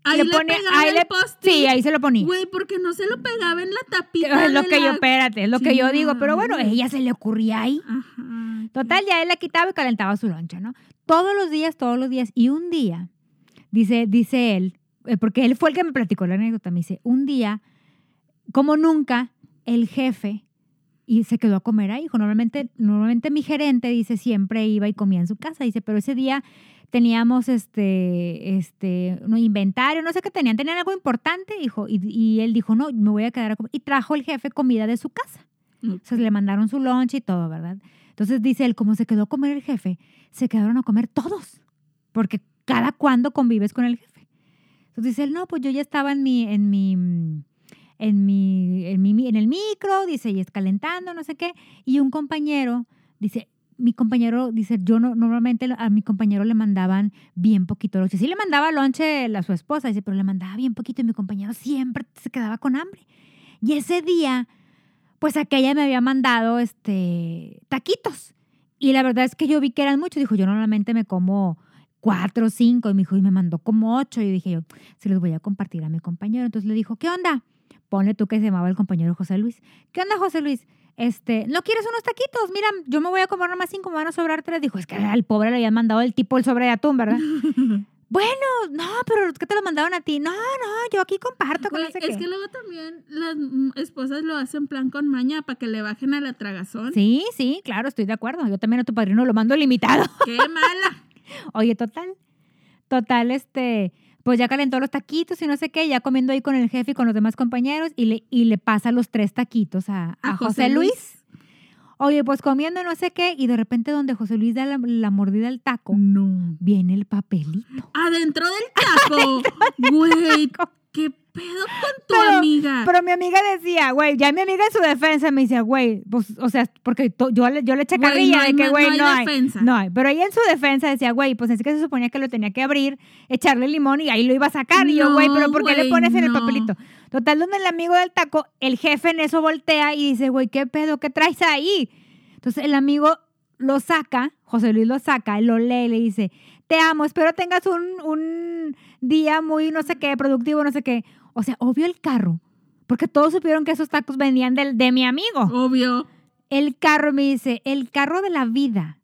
Ahí le le, pone- ahí el le- sí, ahí se lo ponía. Güey, porque no se lo pegaba en la tapita. Es lo que yo, espérate, es lo que yo digo, pero bueno, ella se le ocurría ahí. Ajá. Total, ya él la quitaba y calentaba su loncha, ¿no? Todos los días, todos los días. Y un día, dice, dice él, eh, porque él fue el que me platicó la anécdota, me dice, un día, como nunca, el jefe y se quedó a comer ahí. Dijo, normalmente, normalmente mi gerente, dice, siempre iba y comía en su casa. Dice, pero ese día teníamos este, este, un inventario, no sé qué tenían, tenían algo importante, dijo, y, y él dijo, no, me voy a quedar a comer. Y trajo el jefe comida de su casa. O sea, le mandaron su lunch y todo, ¿verdad? Entonces dice él, como se quedó a comer el jefe, se quedaron a comer todos, porque cada cuando convives con el jefe. Entonces dice él, no, pues yo ya estaba en mi, en mi, mm, en mi, en mi, en el micro, dice, y es calentando, no sé qué, y un compañero, dice, mi compañero, dice, yo no, normalmente a mi compañero le mandaban bien poquito lonche. Sí le mandaba lonche a su esposa, dice, pero le mandaba bien poquito y mi compañero siempre se quedaba con hambre. Y ese día, pues aquella me había mandado este taquitos. Y la verdad es que yo vi que eran muchos. Dijo, yo normalmente me como cuatro o cinco. Y me dijo, y me mandó como ocho. Y dije yo, se los voy a compartir a mi compañero. Entonces le dijo, ¿qué onda? Ponle tú que se llamaba el compañero José Luis. ¿Qué onda, José Luis? Este, ¿no quieres unos taquitos? Mira, yo me voy a comer nomás cinco, me van a sobrar tres. Dijo, es que al pobre le habían mandado el tipo el sobre de atún, ¿verdad? bueno, no, pero ¿qué te lo mandaron a ti? No, no, yo aquí comparto. no sé es qué. que luego también las esposas lo hacen plan con maña para que le bajen a la tragazón. Sí, sí, claro, estoy de acuerdo. Yo también a tu padrino lo mando limitado. ¡Qué mala! Oye, total, total, este, pues ya calentó los taquitos y no sé qué, ya comiendo ahí con el jefe y con los demás compañeros y le, y le pasa los tres taquitos a, a A José, José Luis. Luis. Oye, pues comiendo no sé qué y de repente donde José Luis da la, la mordida al taco, No. viene el papelito. Adentro del taco. Güey, ¿qué pedo con tu Pero- amiga? Pero mi amiga decía, güey, ya mi amiga en su defensa me decía, güey, pues, o sea, porque to- yo, le- yo le eché carrilla no de que, güey, no hay no hay. defensa. No hay. Pero ella en su defensa decía, güey, pues es que se suponía que lo tenía que abrir, echarle limón y ahí lo iba a sacar. Y yo, güey, pero ¿por qué le pones en el papelito? Total, donde el amigo del taco, el jefe en eso voltea y dice, güey, ¿qué pedo? ¿Qué traes ahí? Entonces el amigo lo saca, José Luis lo saca, lo lee y le dice, te amo, espero tengas un, un día muy no sé qué, productivo, no sé qué. O sea, obvio el carro, porque todos supieron que esos tacos venían del, de mi amigo. Obvio. El carro me dice, el carro de la vida.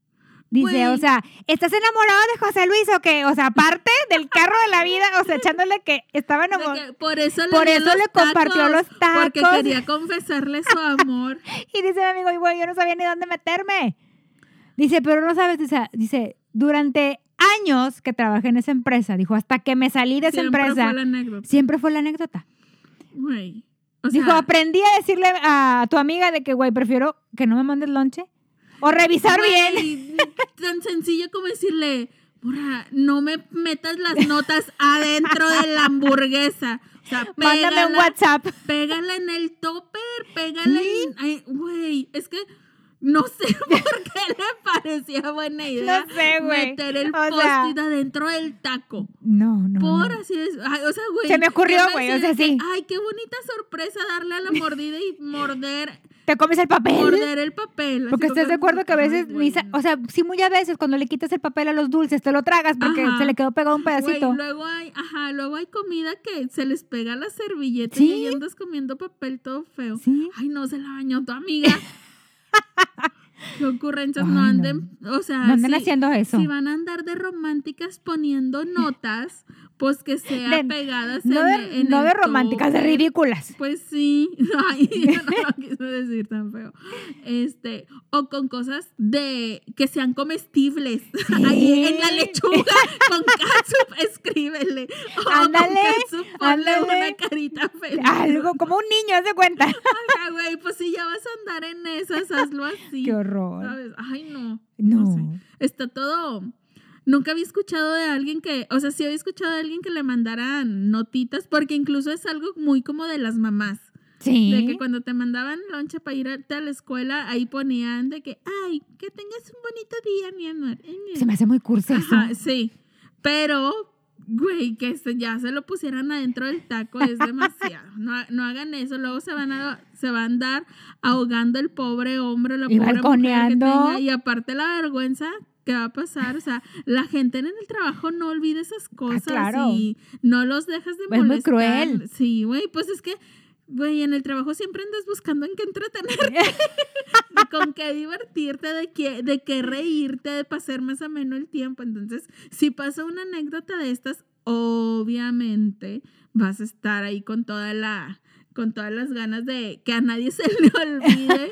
Dice, o sea, ¿estás enamorado de José Luis o qué? O sea, aparte del carro de la vida, o sea, echándole que estaba enamorado. por eso le, Por eso los le compartió los tacos. Porque quería confesarle su amor. Y dice mi amigo, "Y, güey, yo no sabía ni dónde meterme. Dice, pero no sabes, dice, dice, durante años que trabajé en esa empresa, dijo, hasta que me salí de esa Siempre empresa, fue la anécdota. siempre fue la anécdota. Güey. O dijo, aprendí a decirle a tu amiga de que, güey, prefiero que no me mandes lonche o revisar bien. Tan sencillo como decirle, "Porra, no me metas las notas adentro de la hamburguesa. O sea, Mándame un pégala- WhatsApp. Pégala en el topper, pégala Sí. en... Güey, es que no sé por qué le parecía buena idea No sé, meter el sea- post-it adentro del taco. No, no. Por no. así es. Ay, o sea, güey. Se me ocurrió, güey, o sea, sí. Ay, qué bonita sorpresa darle a la mordida y morder, Te comes el papel. morder el papel. Porque estás de acuerdo que a veces, ni o sea, sí muy a veces cuando le quitas el papel a los dulces, te lo tragas porque Ajá. se le quedó pegado un pedacito. Güey, luego hay, ajá, luego hay comida que se les pega la servilleta Sí. y ahí andas comiendo papel todo feo. Sí. Ay, no, se la bañó tu amiga. Qué ocurrencias, no anden, o sea, No anden si- haciendo eso. Si van a andar de románticas poniendo notas, pues que sean De- pegadas no en, de, en no el de románticas, de ridículas. Pues sí, Ay, yo no lo quise decir tan feo. Este, o con cosas de que sean comestibles. Ahí en la lechuga con catsup, escríbele. O Ándale, con catsup, ponle ándale. una carita feliz. Algo como un niño, haz de cuenta. Ajá, güey, pues si ya vas a andar en esas, hazlo así. Qué horror. ¿sabes? Ay, no. No. sé. Está todo. Nunca había escuchado de alguien que, o sea, sí había escuchado de alguien que le mandaran notitas, porque incluso es algo muy como de las mamás. Sí. De que cuando te mandaban lonche para irte a la escuela, ahí ponían de que, ay, que tengas un bonito día, mi amor. Se me hace muy cursi eso. Ajá, sí. Pero, güey, que se- ya se lo pusieran adentro del taco es demasiado. No, no hagan eso. Luego se van a se van a andar ahogando el pobre hombre, la Y pobre mujer que tenga. Y aparte la vergüenza que va a pasar. O sea, la gente en el trabajo no olvida esas cosas. Ah, claro. Y no los dejas de Es muy molestar. cruel. Sí, güey, pues es que. Güey, en el trabajo siempre andas buscando en qué entretenerte, de con qué divertirte, de qué, de qué reírte, de pasar más ameno el tiempo. Entonces, si pasa una anécdota de estas, obviamente vas a estar ahí con toda la con todas las ganas de que a nadie se le olvide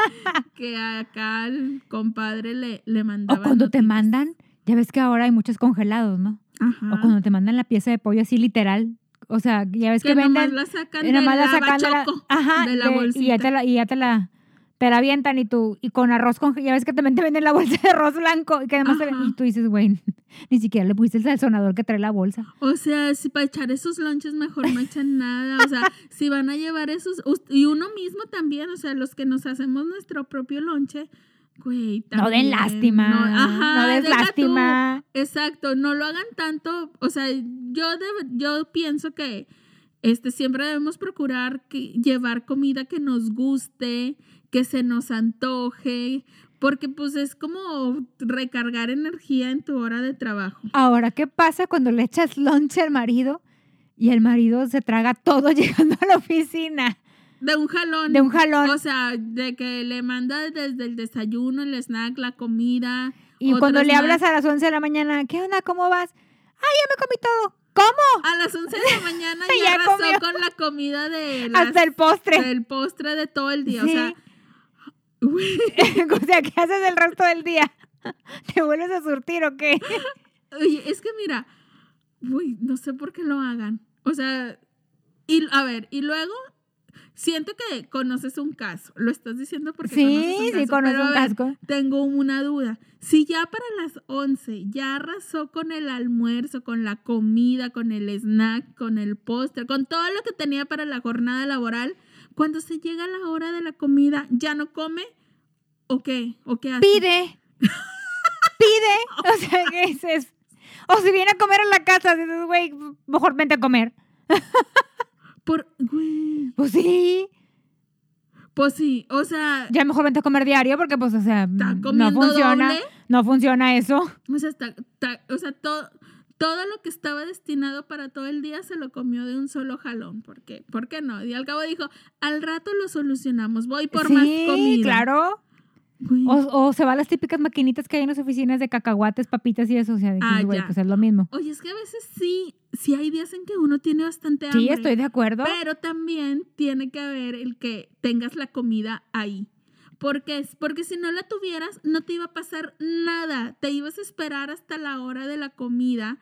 que acá al compadre le, le O mandaba cuando te mandan, ya ves que ahora hay muchos congelados, ¿no? Ajá. O cuando te mandan la pieza de pollo así literal. O sea, ya ves que, que nomás venden. la sacan de nomás la la sacan de la, ajá, de la bolsita. y ya te la, y ya te la, te la avientan y tú, y con arroz con, ya ves que también te venden la bolsa de arroz blanco y que además te- y tú dices, güey, ni siquiera le pusiste el sazonador que trae la bolsa. O sea, si para echar esos lonches mejor no echan nada. O sea, si van a llevar esos. Y uno mismo también, o sea, los que nos hacemos nuestro propio lonche, güey. No den lástima, no- ajá, no des tú. lástima. Exacto, no lo hagan tanto. O sea, yo, yo pienso que este, siempre debemos procurar que, llevar comida que nos guste, que se nos antoje. Porque pues es como recargar energía en tu hora de trabajo. Ahora, ¿qué pasa cuando le echas lonche al marido y el marido se traga todo llegando a la oficina De un jalón. de un jalón? O sea, de que le manda desde el desayuno, el snack, la comida. Y cuando le hablas a las 11 de la mañana, ¿qué onda? ¿Cómo vas? ¡Ay, ya me comí todo! ¿Cómo? A las 11 de la mañana ya, Ya arrasó comió. con la comida de las- Hasta el postre. del postre de todo el día. Sí. O sea, o sea, ¿qué haces el resto del día? ¿Te vuelves a surtir o qué? oye, es que mira, güey, no sé por qué lo hagan. O sea, y a ver, y luego siento que conoces un caso. Lo estás diciendo porque Sí, conoces un sí, caso. conozco pero a un casco. Tengo una duda. Si ya para las 11 ya arrasó con el almuerzo, con la comida, con el snack, con el postre, con todo lo que tenía para la jornada laboral, cuando se llega la hora de la comida, ¿ya no come? ¿O qué? ¿O qué hace? Pide. Pide. O sea, ¿qué dices? O si viene a comer en la casa, dices, güey, mejor vente a comer. Por, güey, Pues sí. pues sí, o sea, Ya mejor vente a comer diario porque, pues, o sea, está no funciona. doble. No funciona eso. O sea, está- está- o sea, todo, todo lo que estaba destinado para todo el día se lo comió de un solo jalón. ¿Por qué? ¿Por qué no? Y al cabo dijo, al rato lo solucionamos, voy por más sí, comida. claro. O, o se va a las típicas maquinitas que hay en las oficinas de cacahuates, papitas y eso. O sea, de Ah, güey, pues es lo mismo. Oye, es que a veces sí, sí hay días en que uno tiene bastante hambre. Sí, estoy de acuerdo. Pero también tiene que haber el que tengas la comida ahí. ¿Por qué? Porque si no la tuvieras, no te iba a pasar nada. Te ibas a esperar hasta la hora de la comida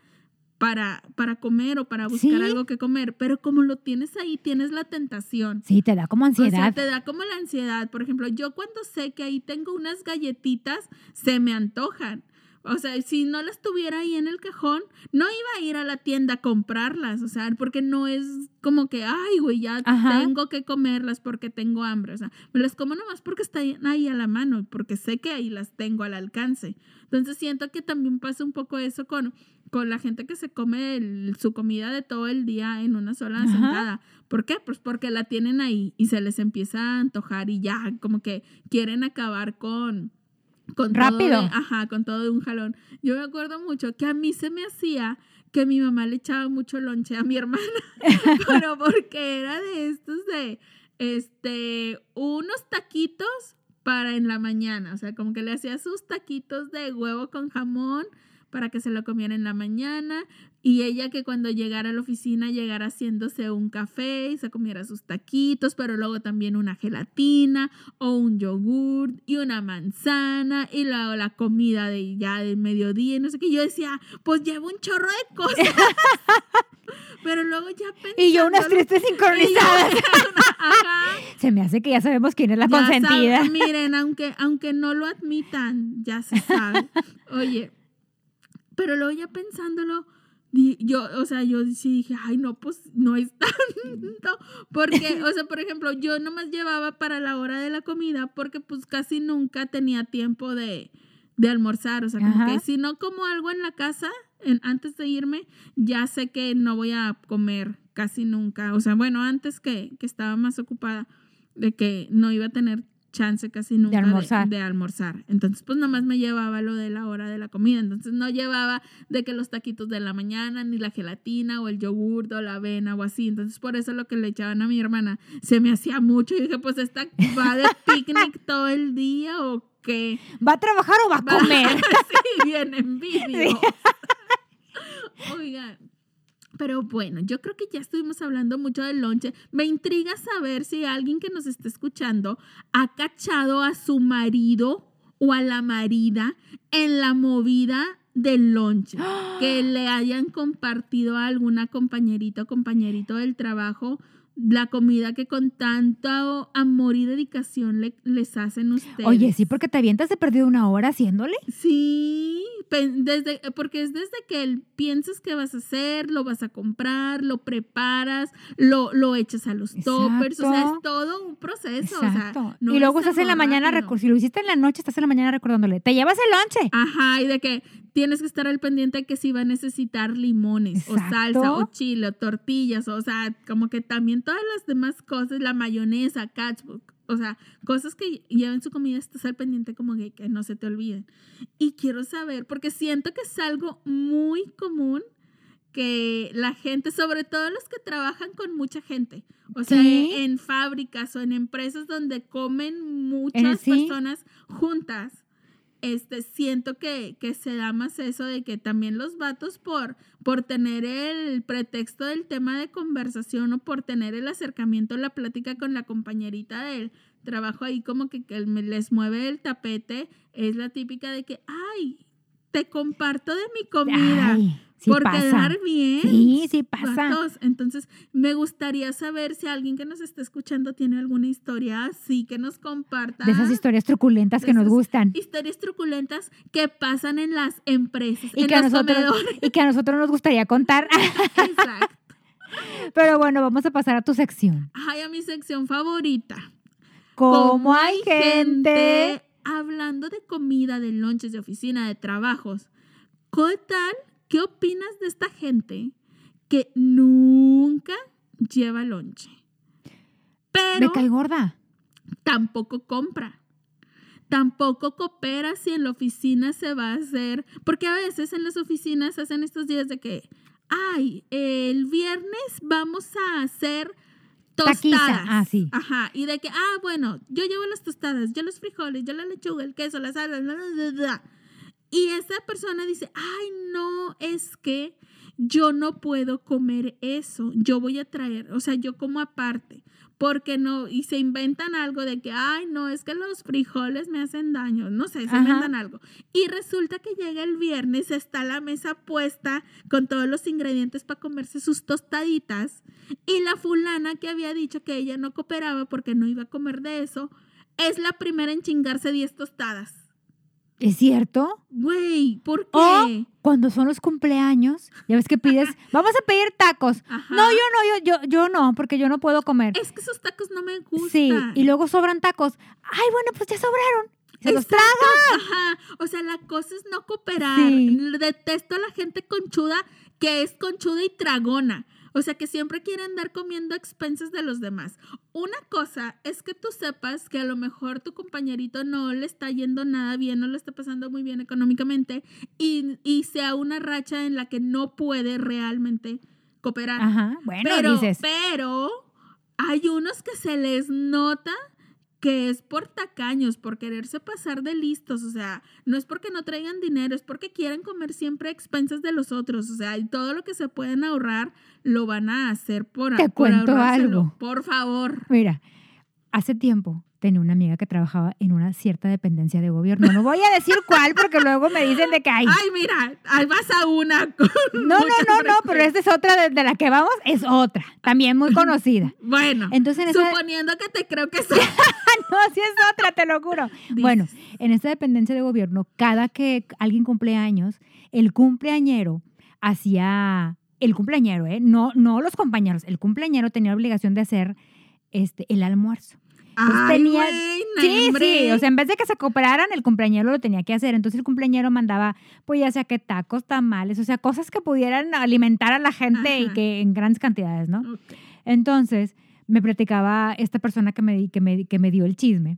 para, para comer o para buscar Sí. algo que comer. Pero como lo tienes ahí, tienes la tentación. Sí, te da como O sea, ansiedad. te da como la ansiedad. Por ejemplo, yo cuando sé que ahí tengo unas galletitas, se me antojan. O sea, si no las tuviera ahí en el cajón, no iba a ir a la tienda a comprarlas. O sea, porque no es como que, ay, güey, ya Ajá. tengo que comerlas porque tengo hambre. O sea, me las como nomás porque están ahí a la mano, porque sé que ahí las tengo al alcance. Entonces siento que también pasa un poco eso con, con la gente que se come el- su comida de todo el día en una sola Ajá. sentada. ¿Por qué? Pues porque la tienen ahí y se les empieza a antojar y ya, como que quieren acabar con... con todo Rápido. de- ajá, con todo de un jalón. Yo me acuerdo mucho que a mí se me hacía que mi mamá le echaba mucho lonche a mi hermana, pero porque era de estos de, este, unos taquitos para en la mañana, o sea, como que le hacía sus taquitos de huevo con jamón para que se lo comiera en la mañana y ella que cuando llegara a la oficina llegara haciéndose un café y se comiera sus taquitos, pero luego también una gelatina o un yogur y una manzana y luego la comida de ya del mediodía y no sé qué. Yo decía, pues llevo un chorro de cosas. pero luego ya pensando Y yo unas tristes sincronizadas. Se me hace que ya sabemos quién es la Ya consentida. miren, aunque, aunque no lo admitan, ya se sabe. Oye, Pero luego ya pensándolo, yo, o sea, yo sí dije, ay, no, pues no es tanto. Porque, o sea, por ejemplo, yo nomás llevaba para la hora de la comida porque pues casi nunca tenía tiempo de, de almorzar. O sea, como Ajá. que si no como algo en la casa en- antes de irme, ya sé que no voy a comer casi nunca. O sea, bueno, antes que, que estaba más ocupada de que no iba a tener chance casi nunca almorzar. de almorzar. Entonces, pues nomás me llevaba lo de la hora de la comida. Entonces, no llevaba de que los taquitos de la mañana, ni la gelatina, o el yogur, o la avena, o así. Entonces, por eso lo que le echaban a mi hermana se me hacía mucho. Y dije, pues, ¿esta va de picnic todo el día o qué? ¿Va a trabajar o va a comer? sí, bien envidio. Oigan. Pero bueno, yo creo que ya estuvimos hablando mucho del lonche. Me intriga saber si alguien que nos está escuchando ha cachado a su marido o a la marida en la movida del lonche. Que le hayan compartido a alguna compañerita o compañerito del trabajo la comida que con tanto amor y dedicación le- les hacen ustedes. Oye, sí, porque te avientas de perdido una hora haciéndole. Sí, desde, porque es desde que piensas que vas a hacer, lo vas a comprar, lo preparas, lo, lo echas a los toppers, o sea, es Exacto. todo un proceso. Exacto. O sea, no y luego es estás en la mañana, si lo hiciste en la noche, estás en la mañana recordándole, te llevas el lonche. Ajá, y de que tienes que estar al pendiente de que si va a necesitar limones, o salsa, o chile, o tortillas, o sea, como que también todas las demás cosas, la mayonesa, ketchup, o sea, cosas que lleven su comida, estás al pendiente como que, que no se te olviden. Y quiero saber, porque siento que es algo muy común que la gente, sobre todo los que trabajan con mucha gente, o sea, Sí. en fábricas o en empresas donde comen muchas sí. personas juntas, este, siento que, que se da más eso de que también los vatos por, por tener el pretexto del tema de conversación o por tener el acercamiento, la plática con la compañerita del trabajo ahí como que, que les mueve el tapete, es la típica de que, ay, te comparto de mi comida sí por pasa. quedar bien. Sí, sí pasa. Vatos. Entonces, me gustaría saber si alguien que nos está escuchando tiene alguna historia así que nos comparta. De esas historias truculentas que nos gustan. Historias truculentas que pasan en las empresas, Y en que, a nosotros, comedores. y que a nosotros nos gustaría contar. Exacto. Pero bueno, vamos a pasar a tu sección. Ay, a mi sección favorita. Como hay gente. hablando de comida, de lonches, de oficina, de trabajos. ¿Qué tal? ¿Qué opinas de esta gente que nunca lleva lonche? Pero Me cae gorda. tampoco compra. Tampoco coopera si en la oficina se va a hacer, porque a veces en las oficinas hacen estos días de que, ay, el viernes vamos a hacer tostadas. Taquiza. Ah, sí. Ajá, y de que, ah, bueno, yo llevo las tostadas, yo los frijoles, yo la lechuga, el queso, la salsa, bla, bla, bla, bla. Y esa persona dice, ay, no, es que yo no puedo comer eso, yo voy a traer, o sea, yo como aparte, porque no, y se inventan algo de que, ay, no, es que los frijoles me hacen daño, no sé, se Ajá. inventan algo. Y resulta que llega el viernes, está la mesa puesta con todos los ingredientes para comerse sus tostaditas, y la fulana que había dicho que ella no cooperaba porque no iba a comer de eso, es la primera en chingarse 10 tostadas. ¿Es cierto? Güey, ¿por qué? O cuando son los cumpleaños, ya ves que pides, vamos a pedir tacos. Ajá. No, yo no, yo, yo, yo no, porque yo no puedo comer. Es que esos tacos no me gustan. Sí, y luego sobran tacos. Ay, bueno, pues ya sobraron. Se los Exacto, traga. Ajá. O sea, la cosa es no cooperar. Sí. Detesto a la gente conchuda que es conchuda y tragona. O sea, que siempre quiere andar comiendo a expensas de los demás. Una cosa es que tú sepas que a lo mejor tu compañerito no le está yendo nada bien, no le está pasando muy bien económicamente y, y sea una racha en la que no puede realmente cooperar. Ajá, bueno, pero, dices. pero hay unos que se les nota que es por tacaños, por quererse pasar de listos, o sea, no es porque no traigan dinero, es porque quieren comer siempre a expensas de los otros, o sea, y todo lo que se pueden ahorrar lo van a hacer por Te por cuento algo. Por favor. Mira, hace tiempo tenía una amiga que trabajaba en una cierta dependencia de gobierno. No voy a decir cuál porque luego me dicen de que hay. Ay, mira, ahí vas a una. con No, no, no, no, pero esta es otra de, de la que vamos, es otra, también muy conocida. Bueno, Entonces, en esa- suponiendo que te creo que sí. no, sí es otra, te lo juro. Bueno, en esta dependencia de gobierno, cada que alguien cumple años, el cumpleañero hacía, el cumpleañero, ¿eh? no, no los compañeros, el cumpleañero tenía la obligación de hacer este, el almuerzo. Entonces Ay, tenía- Sí, hombre. sí, o sea, en vez de que se cooperaran, el cumpleañero lo tenía que hacer. Entonces el cumpleañero mandaba, pues ya sea que tacos, tamales, o sea, cosas que pudieran alimentar a la gente y Ajá. que en grandes cantidades, ¿no? Ok. Entonces, me platicaba esta persona que me, que me, que me dio el chisme.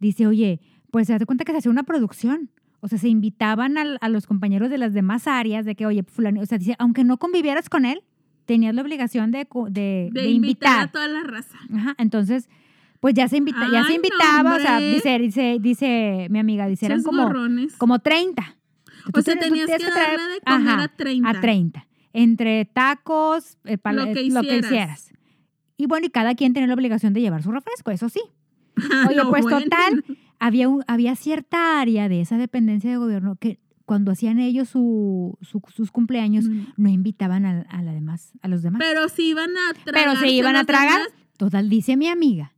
Dice, oye, pues se da cuenta que se hacía una producción. O sea, se invitaban al- a, los compañeros de las demás áreas de que, oye, fulano, o sea, dice, aunque no convivieras con él, tenías la obligación de, de, De, de invitar a invitar. toda la raza. Ajá, entonces, pues ya se, invita, ya se no, invitaba, o sea, dice, dice, dice mi amiga, dice, eran como, gorrones. como 30. O Tú sea, tienes- tú tenías que tienes darle de comer ajá, a 30. a 30. Entre tacos, eh, Lo que eh, lo que hicieras. Y bueno, y cada quien tenía la obligación de llevar su refresco, eso sí. Oye, pues bueno. total, había, un, había cierta área de esa dependencia de gobierno que cuando hacían ellos su, su- sus cumpleaños Mm. no invitaban a, a la demás, a los demás. Pero si iban a tragar. Pero se iban a tragar. Total, dice mi amiga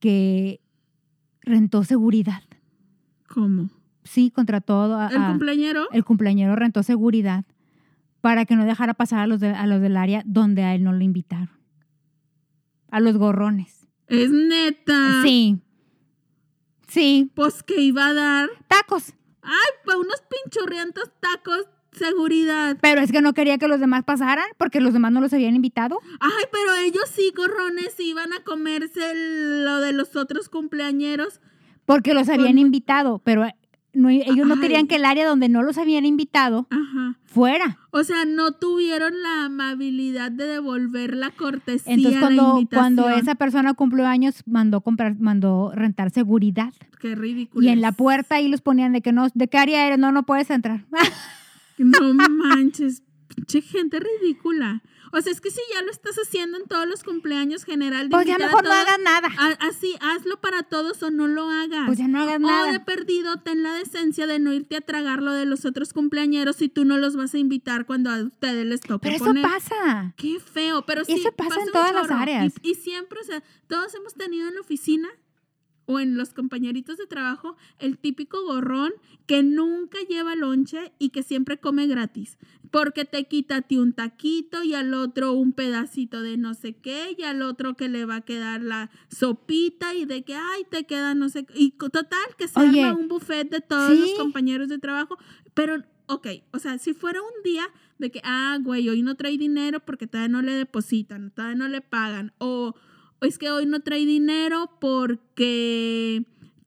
que rentó seguridad. ¿Cómo? Sí, contrató a, ¿El a- cumpleañero? el cumpleañero rentó seguridad para que no dejara pasar a los, de- a los del área donde a él no lo invitaron. A los gorrones. Es neta. Sí. Sí. Pues que iba a dar. Tacos. Ay, pues unos pinchurrientos tacos, seguridad. Pero es que no quería que los demás pasaran porque los demás no los habían invitado. Ay, pero ellos sí, gorrones, iban a comerse lo de los otros cumpleañeros. Porque los habían Con- invitado. Pero no- ellos no querían que el área donde no los habían invitado Ajá. fuera. O sea, no tuvieron la amabilidad de devolver la cortesía. Entonces la cuando, invitación. cuando esa persona cumplió años, mandó comprar, mandó rentar seguridad. Qué ridículo. Y en la puerta ahí los ponían de que no, ¿de qué área eres? No, no puedes entrar. No manches, pinche gente ridícula. O sea, es que si ya lo estás haciendo en todos los cumpleaños general, de Pues ya mejor no hagas nada. a- así, hazlo para todos o no lo hagas. Pues ya no hagas O de nada. perdido, ten la decencia de no irte a tragar lo de los otros cumpleañeros si tú no los vas a invitar cuando a ustedes les toque Pero eso poner. pasa. Qué feo, pero sí. Eso pasa en todas las áreas. Y, y siempre, o sea, todos hemos tenido en la oficina o en los compañeritos de trabajo el típico gorrón que nunca lleva lonche y que siempre come gratis. Porque te quita a ti un taquito y al otro un pedacito de no sé qué y al otro que le va a quedar la sopita y de que, ay, te queda no sé qué. Y total, que se Oye, arma un buffet de todos sí. los compañeros de trabajo. Pero, ok, o sea, si fuera un día de que, ah, güey, hoy no trae dinero porque todavía no le depositan, todavía no le pagan, o es que hoy no trae dinero porque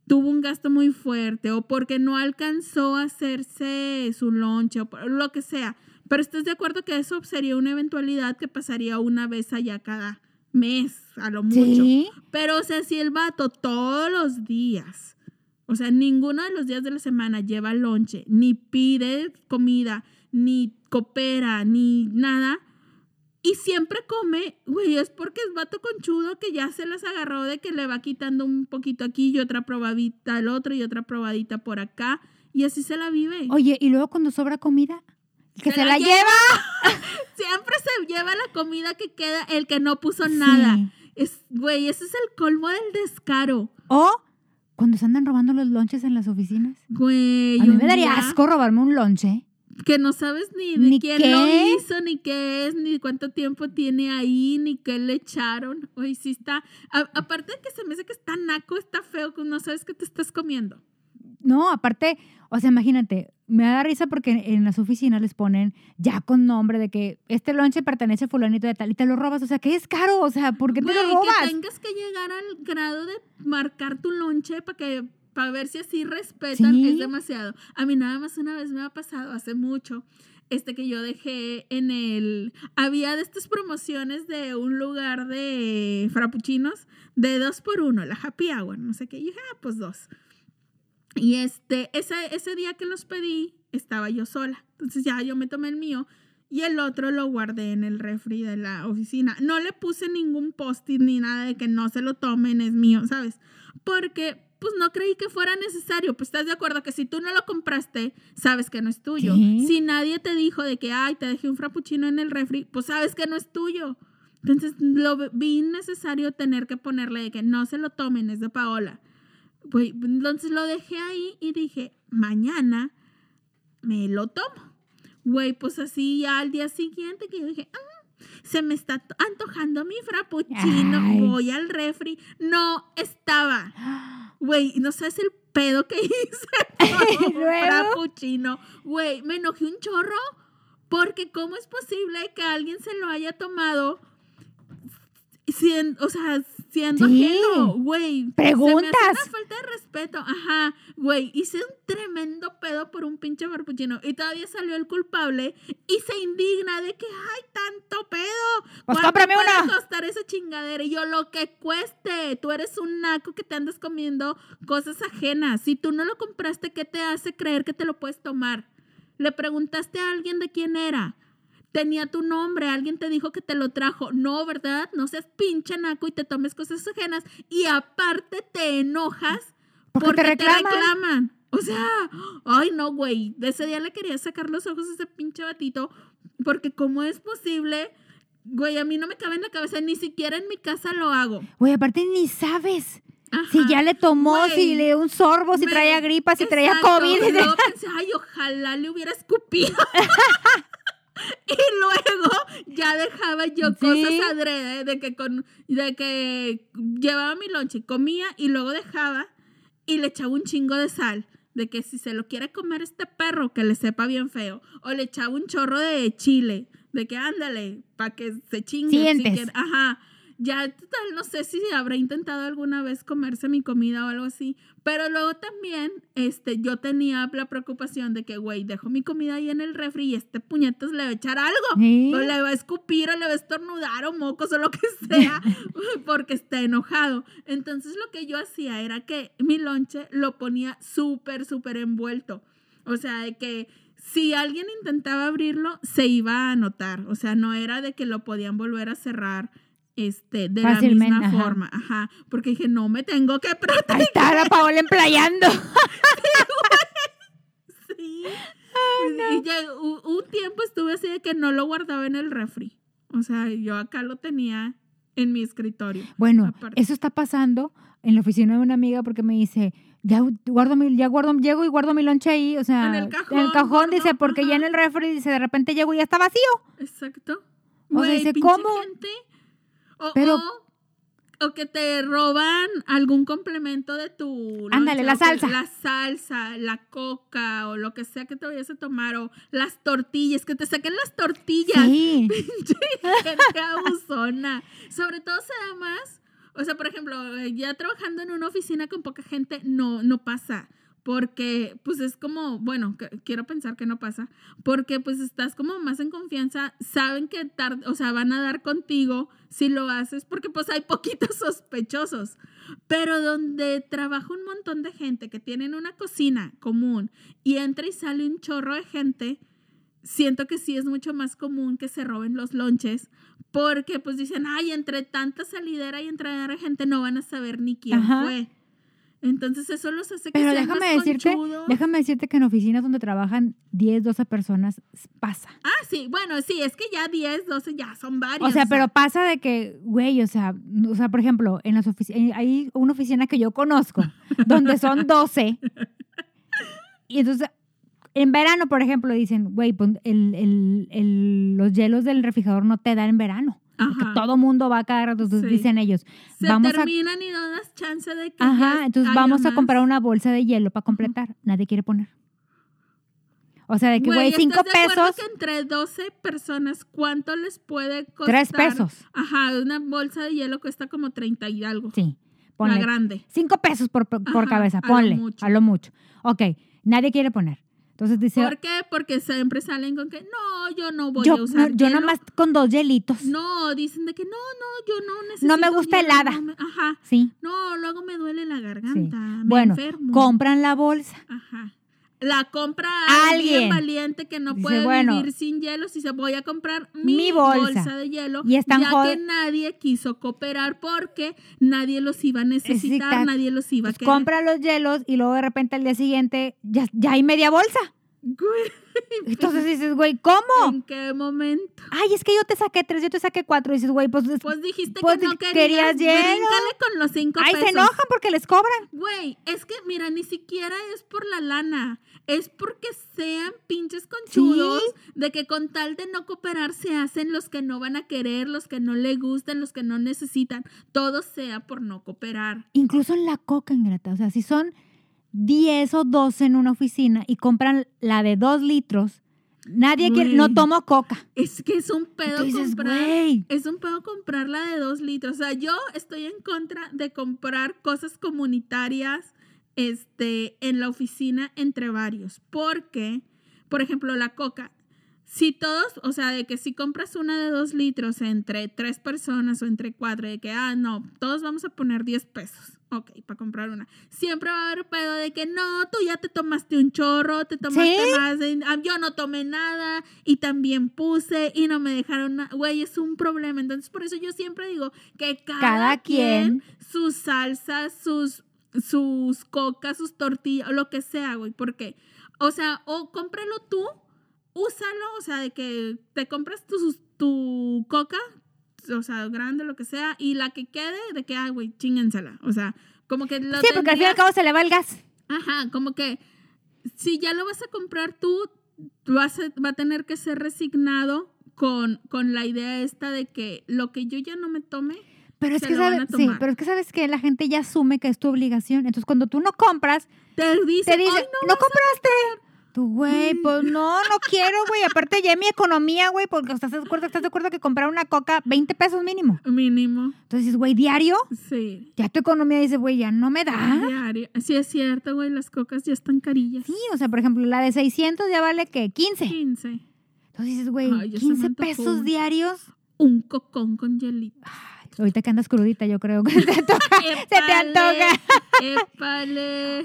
tuvo un gasto muy fuerte, o porque no alcanzó a hacerse su lonche, o lo que sea. Pero estás de acuerdo que eso sería una eventualidad que pasaría una vez allá cada mes, a lo mucho. Sí. Pero, o sea, si el vato todos los días, o sea, ninguno de los días de la semana lleva lonche, ni pide comida, ni coopera, ni nada, y siempre come, güey, es porque es vato conchudo que ya se las agarró de que le va quitando un poquito aquí y otra probadita al otro y otra probadita por acá, y así se la vive. Oye, y luego cuando sobra comida, que Se se, la la lleva. Siempre se lleva la comida que queda el que no puso nada. Es, güey, ese es el colmo del descaro. O cuando se andan robando los lonches en las oficinas. Güey, A mí me daría asco robarme un lonche. Que no sabes ni de Ni quién qué. lo hizo, ni qué es, ni cuánto tiempo tiene ahí, ni qué le echaron. Oye, sí está. a- aparte de que se me hace que está naco, está feo, que no sabes qué te estás comiendo. No, aparte, o sea, imagínate, me da risa porque en las oficinas les ponen ya con nombre de que este lonche pertenece a fulanito de tal y te lo robas. O sea, que es caro. O sea, ¿por qué te lo robas? que tengas que llegar al grado de marcar tu lonche para que para ver si así respetan Sí. es demasiado. A mí nada más una vez me ha pasado hace mucho. Este que yo dejé en el. Había de estas promociones de un lugar de frappuccinos de dos por uno, la happy hour, no sé qué. Y dije, ah, pues dos. Y este, ese, ese día que los pedí, estaba yo sola. Entonces ya yo me tomé el mío y el otro lo guardé en el refri de la oficina. No le puse ningún post-it ni nada de que no se lo tomen, es mío, ¿sabes? Porque pues no creí que fuera necesario. Pues estás de acuerdo que si tú no lo compraste, sabes que no es tuyo. Si nadie te dijo de que, ay, te dejé un frappuccino en el refri, pues sabes que no es tuyo. Entonces lo vi necesario tener que ponerle de que no se lo tomen, es de Paola. Güey, entonces lo dejé ahí y dije, mañana me lo tomo. Güey, pues así ya al día siguiente que yo dije, "Ah, se me está to- antojando mi frappuccino, Ay. voy al refri. No estaba. Güey, no sabes el pedo que hice. luego? frappuccino. Güey, me enojé un chorro porque cómo es posible que alguien se lo haya tomado siendo, o sea, siendo Sí. ajeno, güey. Se me Preguntas. hace una falta de respeto. Ajá, güey, hice un tremendo pedo por un pinche frappuccino y todavía salió el culpable y se indigna de que hay tanto pedo. Pues ¿Cuánto cómprame puede una. costar esa chingadera? Y yo, lo que cueste. Tú eres un naco que te andas comiendo cosas ajenas. Si tú no lo compraste, ¿qué te hace creer que te lo puedes tomar? Le preguntaste a alguien de quién era. Tenía tu nombre, alguien te dijo que te lo trajo. No, ¿verdad? No seas pinche naco y te tomes cosas ajenas. Y aparte te enojas Porque porque, te te, reclaman. O sea, ay no, güey. De ese día le quería sacar los ojos a ese pinche batito. Porque cómo es posible, güey, a mí no me cabe en la cabeza. Ni siquiera en mi casa lo hago. Güey, aparte ni sabes Ajá. si ya le tomó, Güey, si le dio un sorbo, si me- traía gripa, si traía Exacto. COVID. Luego pensé, ay, ojalá le hubiera escupido. y luego ya dejaba yo Sí. cosas adrede de que con de que llevaba mi lonche, comía y luego dejaba y le echaba un chingo de sal. De que si se lo quiere comer este perro, que le sepa bien feo. O le echaba un chorro de chile. De que ándale, para que se chingue. si quiere- ajá. Ya, total, no sé si habrá intentado alguna vez comerse mi comida o algo así. Pero luego también, este, yo tenía la preocupación de que, güey, dejo mi comida ahí en el refri y este puñetas le va a echar algo. O le va a escupir, o le va a estornudar, o mocos, o lo que sea, porque está enojado. Entonces lo que yo hacía era que mi lonche lo ponía súper, súper envuelto. O sea, de que si alguien intentaba abrirlo, se iba a notar. O sea, no era de que lo podían volver a cerrar este, de Fácilmente, la misma ajá. forma. Ajá. Porque dije, no me tengo que proteger. Ahí está la Paola emplayando. Sí. Y ya u- un tiempo estuve así de que no lo guardaba en el refri. O sea, yo acá lo tenía en mi escritorio. Bueno, Aparte. eso está pasando en la oficina de una amiga porque me dice, ya guardo mi, ya guardo, llego y guardo mi lonche ahí, o sea, En el cajón, dice, porque ya en el refri dice, de repente llego y ya está vacío. Exacto. O sea, dice, ¿cómo? gente. O, Pero- o, o que te roban algún complemento de tu. Ándale, la salsa. La salsa, la coca o lo que sea que te vayas a tomar. O las tortillas, que te saquen las tortillas. Sí. gente abusona. Sobre todo se da más, o sea, por ejemplo, eh, ya trabajando en una oficina con poca gente, no, no pasa. Porque, pues es como, bueno, que- quiero pensar que no pasa, porque pues estás como más en confianza, saben que tarde, o sea, van a dar contigo si lo haces, porque pues hay poquitos sospechosos. Pero donde trabaja un montón de gente que tienen una cocina común y entra y sale un chorro de gente, siento que sí es mucho más común que se roben los lonches porque pues dicen, ay, entre tanta salidera y entre gente no van a saber ni quién Ajá. fue. Entonces eso los hace que Pero sean déjame más decirte, conchudos. déjame decirte que en oficinas donde trabajan 10, 12 personas pasa. Ah, sí, bueno, sí, es que ya 10, 12 ya son varios. O sea, pero pasa de que, güey, o sea, o sea, por ejemplo, en las oficinas, hay una oficina que yo conozco, donde son 12. Y entonces, en verano, por ejemplo, dicen, güey, el- el- el- los hielos del refrigerador no te dan en verano. Porque Ajá. todo mundo va a rato. Entonces Sí. dicen ellos, se vamos a terminan y no das chance de que Ajá, entonces vamos a comprar una bolsa de hielo para completar. Nadie quiere poner. O sea, de que, güey, cinco ¿estás de pesos, que entre 12 personas, ¿cuánto les puede costar? tres pesos. Ajá, una bolsa de hielo cuesta como 30 y algo. Sí, la ponle. grande. Cinco pesos por, por Ajá, cabeza, a lo ponle. mucho. A lo mucho. Ok, nadie quiere poner. Entonces dice, ¿Por qué? Porque siempre salen con que no, yo no voy yo, a usar no, yo hielo". nomás con dos hielitos. No, dicen de que no, no, yo no necesito. No me gusta hielo, helada. no me- Ajá. Sí. No, luego me duele la Sí. garganta. Me Bueno, enfermo. compran la bolsa. Ajá. La compra a alguien, Alguien. valiente que no Dice, puede bueno, vivir sin hielo. Si se voy a comprar mi, mi bolsa. bolsa. de hielo, Y están ya que nadie quiso cooperar porque nadie los iba a necesitar, nadie los iba a Pues querer. compra los hielos y luego de repente al día siguiente ya, ya hay media bolsa. Güey, Entonces dices, güey, ¿cómo? ¿En qué momento? Ay, es que yo te saqué tres, yo te saqué cuatro. Y dices, güey, pues, Pues dijiste Pues que no querías. querías con los cinco ay, pesos. se enojan porque les cobran. Güey, es que, mira, ni siquiera es por la lana. Es porque sean pinches conchudos de que con tal de no cooperar se hacen los que no van a querer, los que no le gustan, los que no necesitan. Todo sea por no cooperar. Incluso en la coca, Ingrata. O sea, si son 10 o 12 en una oficina y compran la de 2 litros, nadie quiere, no tomo coca. Es que es un pedo dices, comprar. Es un pedo comprar la de dos litros. O sea, yo estoy en contra de comprar cosas comunitarias este, en la oficina entre varios. Porque, por ejemplo, la coca. Si todos, o sea, de que si compras una de dos litros entre tres personas o entre cuatro, de que, ah, no, todos vamos a poner 10 pesos. Ok, para comprar una. Siempre va a haber pedo de que no, tú ya te tomaste un chorro, te tomaste ¿Sí? más, de- ah, yo no tomé nada y también puse y no me dejaron nada. Güey, es un problema. Entonces, por eso yo siempre digo que cada, Cada quien, quien. sus salsas, sus, sus cocas, sus tortillas, lo que sea, güey. Porque, o sea, o cómpralo tú, úsalo, o sea, de que te compras tu, tu coca, o sea, grande, lo que sea, y la que quede, de que, ay, güey, chíngensela. O sea, como que lo Sí, porque al fin y al cabo se le va el gas. Ajá, como que si ya lo vas a comprar tú, vas a- va a tener que ser resignado con, con la idea esta de que lo que yo ya no me tome, Pero es que sabes, sí, pero es que sabes que la gente ya asume que es tu obligación. Entonces, cuando tú no compras, te dice, te dice, "Ay, no, compraste. Tú, güey, pues no, no quiero, güey. Aparte ya mi economía, güey, porque estás de acuerdo, estás de acuerdo que comprar una coca 20 pesos mínimo. mínimo. Entonces dices, güey, diario, Sí. ya tu economía dice, güey, ya no me da. Diario. Sí, es cierto, güey, las cocas ya están carillas. Sí, o sea, por ejemplo, la de 600 ya vale que 15. 15. Entonces dices, güey, Ay, ya se me 15 antojó. pesos diarios. Un cocón con hielito. Ahorita que andas crudita, yo creo que se te antoja. Se te antoja.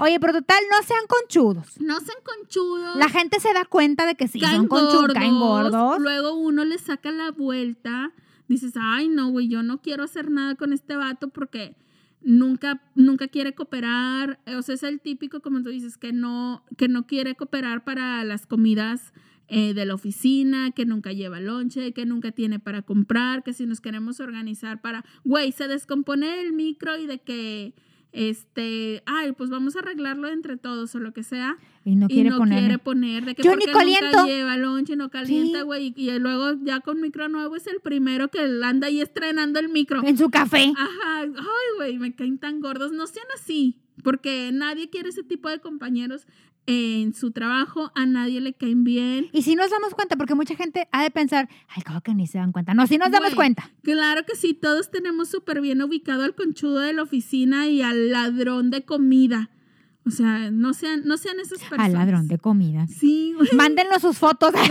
Oye, pero total, no sean conchudos. No sean conchudos. La gente se da cuenta de que sí, caen son conchudos, caen gordos. Luego uno le saca la vuelta. Dices, ay, no, güey, yo no quiero hacer nada con este vato porque nunca, nunca quiere cooperar. O sea, es el típico, como tú dices, que no, que no quiere cooperar para las comidas eh, de la oficina, que nunca lleva lonche, que nunca tiene para comprar, que si nos queremos organizar para, güey, se descompone el micro y de que, este, ay, pues vamos a arreglarlo entre todos o lo que sea Y no y quiere no poner. quiere poner de que Yo porque ni caliento. nunca lleva lonche, no calienta, Sí. güey. Y, y luego ya con micro nuevo es el primero que anda ahí estrenando el micro. En su café. Ajá, ay, güey, me caen tan gordos. No sean así, porque nadie quiere ese tipo de compañeros en su trabajo, a nadie le caen bien. Y si nos damos cuenta, porque mucha gente ha de pensar, ay, como que ni se dan cuenta. No, si nos damos cuenta. Claro que sí, todos tenemos súper bien ubicado al conchudo de la oficina y al ladrón de comida. O sea, no sean, no sean esas personas. Al ladrón de comida. Sí, güey. Mándenos sus fotos.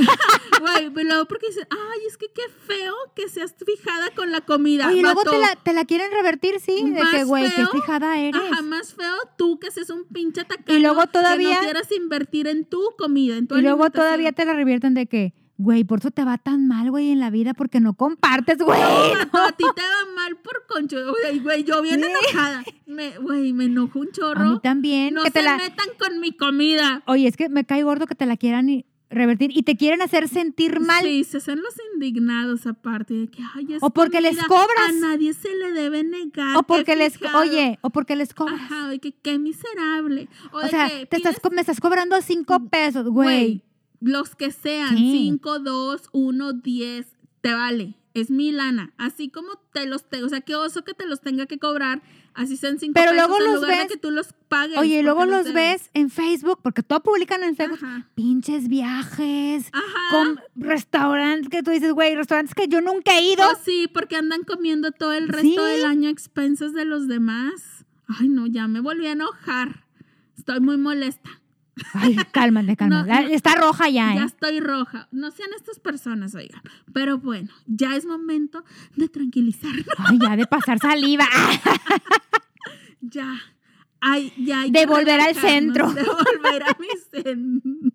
Güey, pero luego porque dicen, ay, es que qué feo que seas fijada con la comida. Oye, luego te la, te la quieren revertir, sí. De Más que, güey, qué fijada eres. Ajá, más feo tú que seas un pinche tacaño. Y luego Que todavía- no quieras invertir en tu comida, en tu Y luego todavía te la revierten de que, güey, por eso te va tan mal, güey, en la vida, porque no compartes, güey. A ti te va mal por concho. Güey, güey, yo bien enojada. Me, güey, me enojo un A chorro. mí también. No que te se la... metan con mi comida. Oye, es que me cae gordo que te la quieran y- revertir y te quieren hacer sentir mal. Sí, se hacen los indignados aparte de que, ay, es O porque les cobras. A nadie se le debe negar. O porque les, fijado. oye, o porque les cobras. Ajá, de que qué miserable. O, o de sea, que te estás, me estás cobrando cinco pesos, güey. Los que sean, Sí. 5, 2, 1, 10, te vale. Es mi lana. Así como te los tengo, o sea, qué oso que te los tenga que cobrar, así sean 5 Pero pesos luego en los lugar de ves- que tú los pagues. Oye, luego los ves en Facebook, porque todo publican en Facebook. Ajá. Pinches viajes, Ajá. con restaurantes que tú dices, güey, restaurantes que yo nunca he ido. Oh, sí, porque andan comiendo todo el resto Sí. del año a expensas de los demás. Ay, no, ya me volví a enojar. Estoy muy molesta. Ay, cálmate, cálmate. No. Está roja ya, ¿eh? Ya estoy roja. No sean estas personas, oigan. Pero bueno, ya es momento de tranquilizarnos. Ay, ya de pasar saliva. Ya. Ay, ya hay De volver al centro. De volver a mi centro.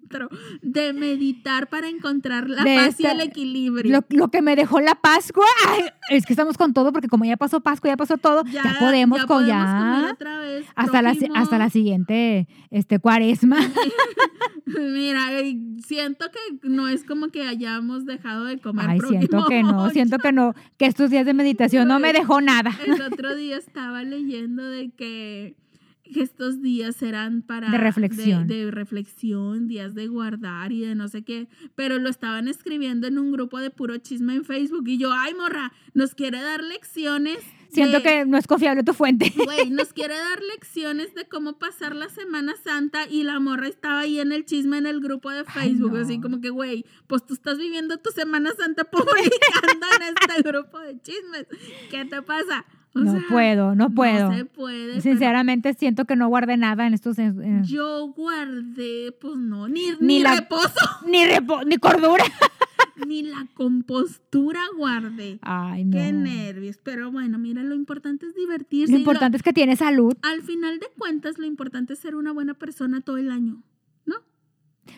De meditar para encontrar la De paz y el equilibrio. Lo, lo que me dejó la Pascua. Ay, es que estamos con todo, porque como ya pasó Pascua, ya pasó todo, ya, podemos con podemos ya. comer otra vez. Hasta la, hasta la siguiente este, cuaresma. Mira, siento que no es como que hayamos dejado de comer. Ay, siento que no, ocho. siento que no, que estos días de meditación no me dejó nada. El otro día estaba leyendo de que estos días eran para De reflexión. de, de reflexión, días de guardar y de no sé qué, pero lo estaban escribiendo en un grupo de puro chisme en Facebook y yo, ay morra, nos quiere dar lecciones. Siento de- que no es confiable tu fuente. Güey, nos quiere dar lecciones de cómo pasar la Semana Santa y la morra estaba ahí en el chisme en el grupo de Ay, Facebook, no. así como que, güey, pues tú estás viviendo tu Semana Santa publicando en este grupo de chismes. ¿Qué te pasa? O No sea, puedo, no puedo. No se puede. Sinceramente siento que no guardé nada en estos... eh, Yo guardé, pues no, ni, Ni ni, la- reposo, ni, repo- ni cordura. ni la compostura guardé. Ay, no. Qué nervios. Pero bueno, mira, lo importante es divertirse. Lo importante es que tiene salud. al final de cuentas, lo importante es ser una buena persona todo el año. ¿No?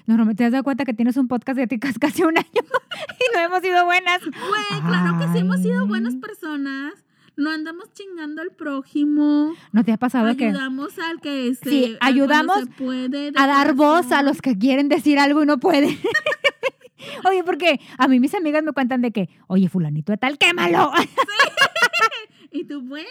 Normalmente te has dado cuenta que tienes un podcast de ti casi un año y no hemos sido buenas. Güey, claro que sí hemos sido buenas personas. No andamos chingando al prójimo. ¿No te ha pasado que Ayudamos al que se. Sí, ayudamos se puede, de a dar voz a los que quieren decir algo y no pueden? Oye, porque a mí mis amigas me cuentan de que, oye, fulanito de tal, quémalo. Y tú, bueno,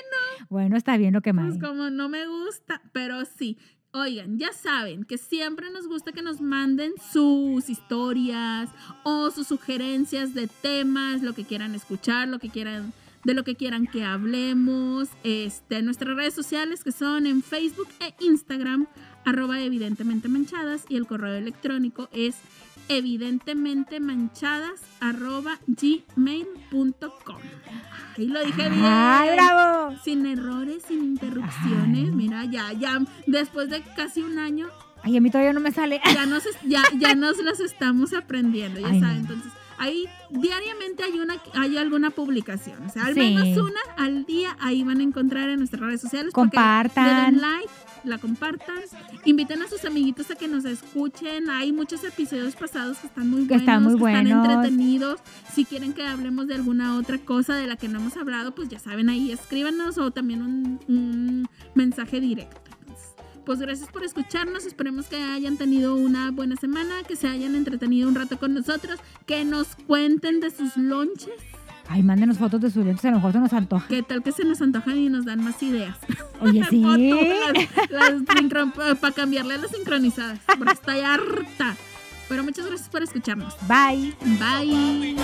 bueno, está bien lo que más. pues como no me gusta, pero sí. Oigan, ya saben que siempre nos gusta que nos manden sus historias o sus sugerencias de temas, lo que quieran escuchar, lo que quieran, de lo que quieran que hablemos. Este, nuestras redes sociales que son en Facebook e Instagram, arroba evidentemente manchadas, y el correo electrónico es evidentemente manchadas arroba gmail.com. Ahí lo dije bien. ¡Ay, bravo! Sin errores, sin interrupciones. Ay. Mira, ya, ya, después de casi un año, Ay, a mí todavía no me sale. ya nos, ya, ya nos las estamos aprendiendo, ya no. saben. Entonces, ahí diariamente hay una, hay alguna publicación. O sea, al Sí. menos una al día, ahí van a encontrar en nuestras redes sociales. Compartan. Le den like, la compartan. Inviten a sus amiguitos a que nos escuchen. Hay muchos episodios pasados que están muy Que buenos, están muy que están buenos. entretenidos. Si quieren que hablemos de alguna otra cosa de la que no hemos hablado, pues ya saben, ahí escríbanos o también un, un mensaje directo. Pues gracias por escucharnos, esperemos que hayan tenido una buena semana, que se hayan entretenido un rato con nosotros, que nos cuenten de sus lonches, Ay, mándenos fotos de sus lentes, a lo mejor se nos antoja. qué tal que se nos antojan y nos dan más ideas. Oye, sí. para cambiarle a las sincronizadas, porque estoy harta. Pero muchas gracias por escucharnos. Bye. Bye.